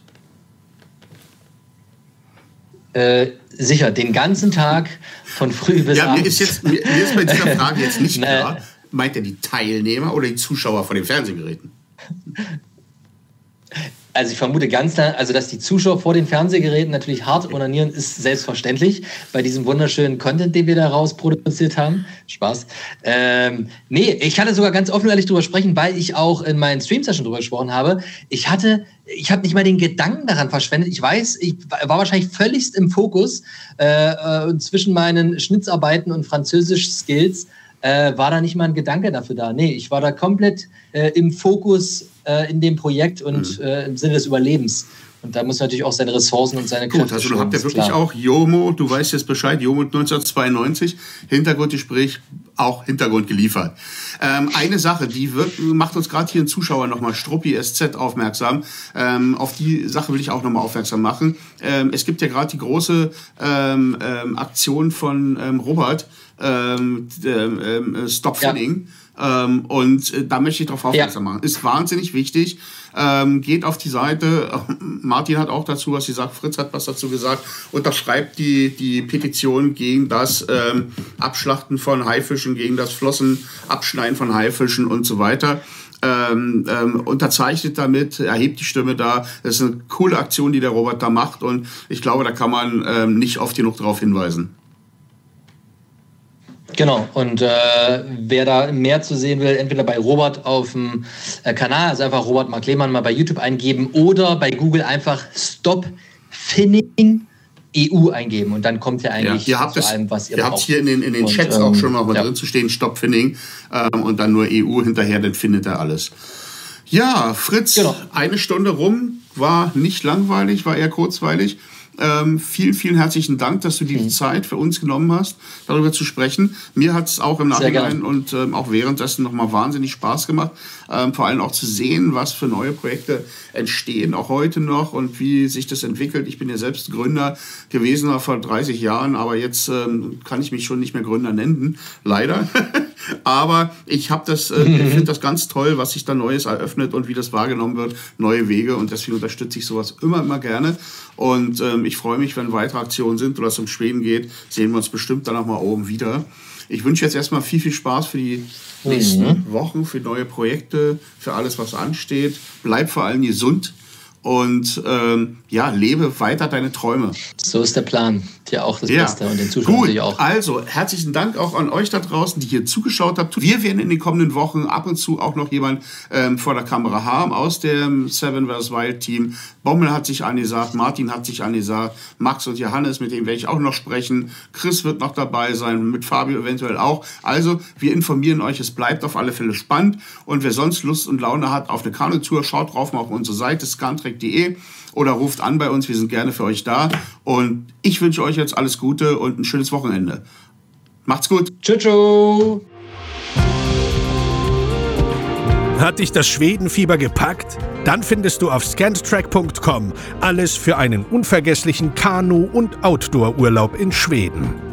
Äh, sicher, den ganzen Tag von früh bis ja, abends. Mir ist, jetzt, mir, mir ist bei dieser <laughs> Frage jetzt nicht klar, meint er die Teilnehmer oder die Zuschauer von den Fernsehgeräten? <laughs> Also ich vermute ganz klar, also dass die Zuschauer vor den Fernsehgeräten natürlich hart onanieren, ist selbstverständlich bei diesem wunderschönen Content, den wir da rausproduziert haben. Spaß. Ähm, nee, ich hatte sogar ganz offen ehrlich drüber sprechen, weil ich auch in meinen Stream-Session drüber gesprochen habe. Ich hatte, ich habe nicht mal den Gedanken daran verschwendet. Ich weiß, ich war wahrscheinlich völligst im Fokus äh, äh zwischen meinen Schnitzarbeiten und Französisch-Skills äh, war da nicht mal ein Gedanke dafür da. Nee, ich war da komplett äh, im Fokus äh, in dem Projekt und mhm. Äh, im Sinne des Überlebens. Und da muss natürlich auch seine Ressourcen und seine Kräfte Gut, also du habt ja wirklich klar. auch Jomo, du weißt jetzt Bescheid, Jomo 1992, Hintergrundgespräch, auch Hintergrund geliefert. Ähm, eine Sache, die wird, macht uns gerade hier ein Zuschauer nochmal, Struppi SZ, aufmerksam. Ähm, auf die Sache will ich auch nochmal aufmerksam machen. Ähm, es gibt ja gerade die große ähm, ähm, Aktion von ähm, Robert, Stop Finning. Ja. Ähm, und äh, da möchte ich darauf aufmerksam ja. machen. Ist wahnsinnig wichtig. Ähm, geht auf die Seite. <laughs> Martin hat auch dazu was gesagt. Fritz hat was dazu gesagt. Unterschreibt die, die Petition gegen das ähm, Abschlachten von Haifischen, gegen das Flossenabschneiden von Haifischen und so weiter. Ähm, ähm, unterzeichnet damit, erhebt die Stimme da. Das ist eine coole Aktion, die der Robert da macht und ich glaube, da kann man ähm, nicht oft genug darauf hinweisen. Genau, und äh, wer da mehr zu sehen will, entweder bei Robert auf dem äh, Kanal, also einfach Robert Mark Lehmann mal bei YouTube eingeben oder bei Google einfach Stop Finning EU eingeben und dann kommt ja eigentlich ja, ihr habt zu allem, was ihr, ihr habt hier in den, in den und, Chats ähm, auch schon mal ja. drin zu stehen, Stop Finning ähm, und dann nur EU hinterher, dann findet er alles. Ja, Fritz, genau. eine Stunde rum, war nicht langweilig, war eher kurzweilig. Ähm, vielen, vielen herzlichen Dank, dass du dir die mhm. Zeit für uns genommen hast, darüber zu sprechen. Mir hat es auch im Nachhinein und ähm, auch währenddessen nochmal wahnsinnig Spaß gemacht. Ähm, vor allem auch zu sehen, was für neue Projekte entstehen, auch heute noch und wie sich das entwickelt. Ich bin ja selbst Gründer gewesen vor 30 Jahren, aber jetzt ähm, kann ich mich schon nicht mehr Gründer nennen, leider. <laughs> aber ich habe das, äh, ich finde <laughs> das ganz toll, was sich da Neues eröffnet und wie das wahrgenommen wird, neue Wege und deswegen unterstütze ich sowas immer, immer gerne. Und ähm, ich freue mich, wenn weitere Aktionen sind oder es um Schweden geht, sehen wir uns bestimmt dann auch mal oben wieder. Ich wünsche jetzt erstmal viel, viel Spaß für die nächsten mhm. Wochen, für neue Projekte, für alles, was ansteht. Bleib vor allem gesund und ähm, ja, lebe weiter deine Träume. So ist der Plan. Dir auch das Ja. Beste und den Zuschauern Gut, natürlich auch. also herzlichen Dank auch an euch da draußen, die hier zugeschaut habt. Wir werden in den kommenden Wochen ab und zu auch noch jemand ähm, vor der Kamera haben aus dem Seven vs. Wild Team. Bommel hat sich angesagt, Martin hat sich angesagt, Max und Johannes, mit denen werde ich auch noch sprechen. Chris wird noch dabei sein, mit Fabio eventuell auch. Also, wir informieren euch, es bleibt auf alle Fälle spannend. Und wer sonst Lust und Laune hat auf eine Kanutour, schaut drauf mal auf unsere Seite scantrek.de oder ruft an bei uns, wir sind gerne für euch da. Und ich wünsche euch jetzt alles Gute und ein schönes Wochenende. Macht's gut. Tschüss. tschüss. Hat dich das Schwedenfieber gepackt? Dann findest du auf scanttrack.com alles für einen unvergesslichen Kanu- und Outdoor-Urlaub in Schweden.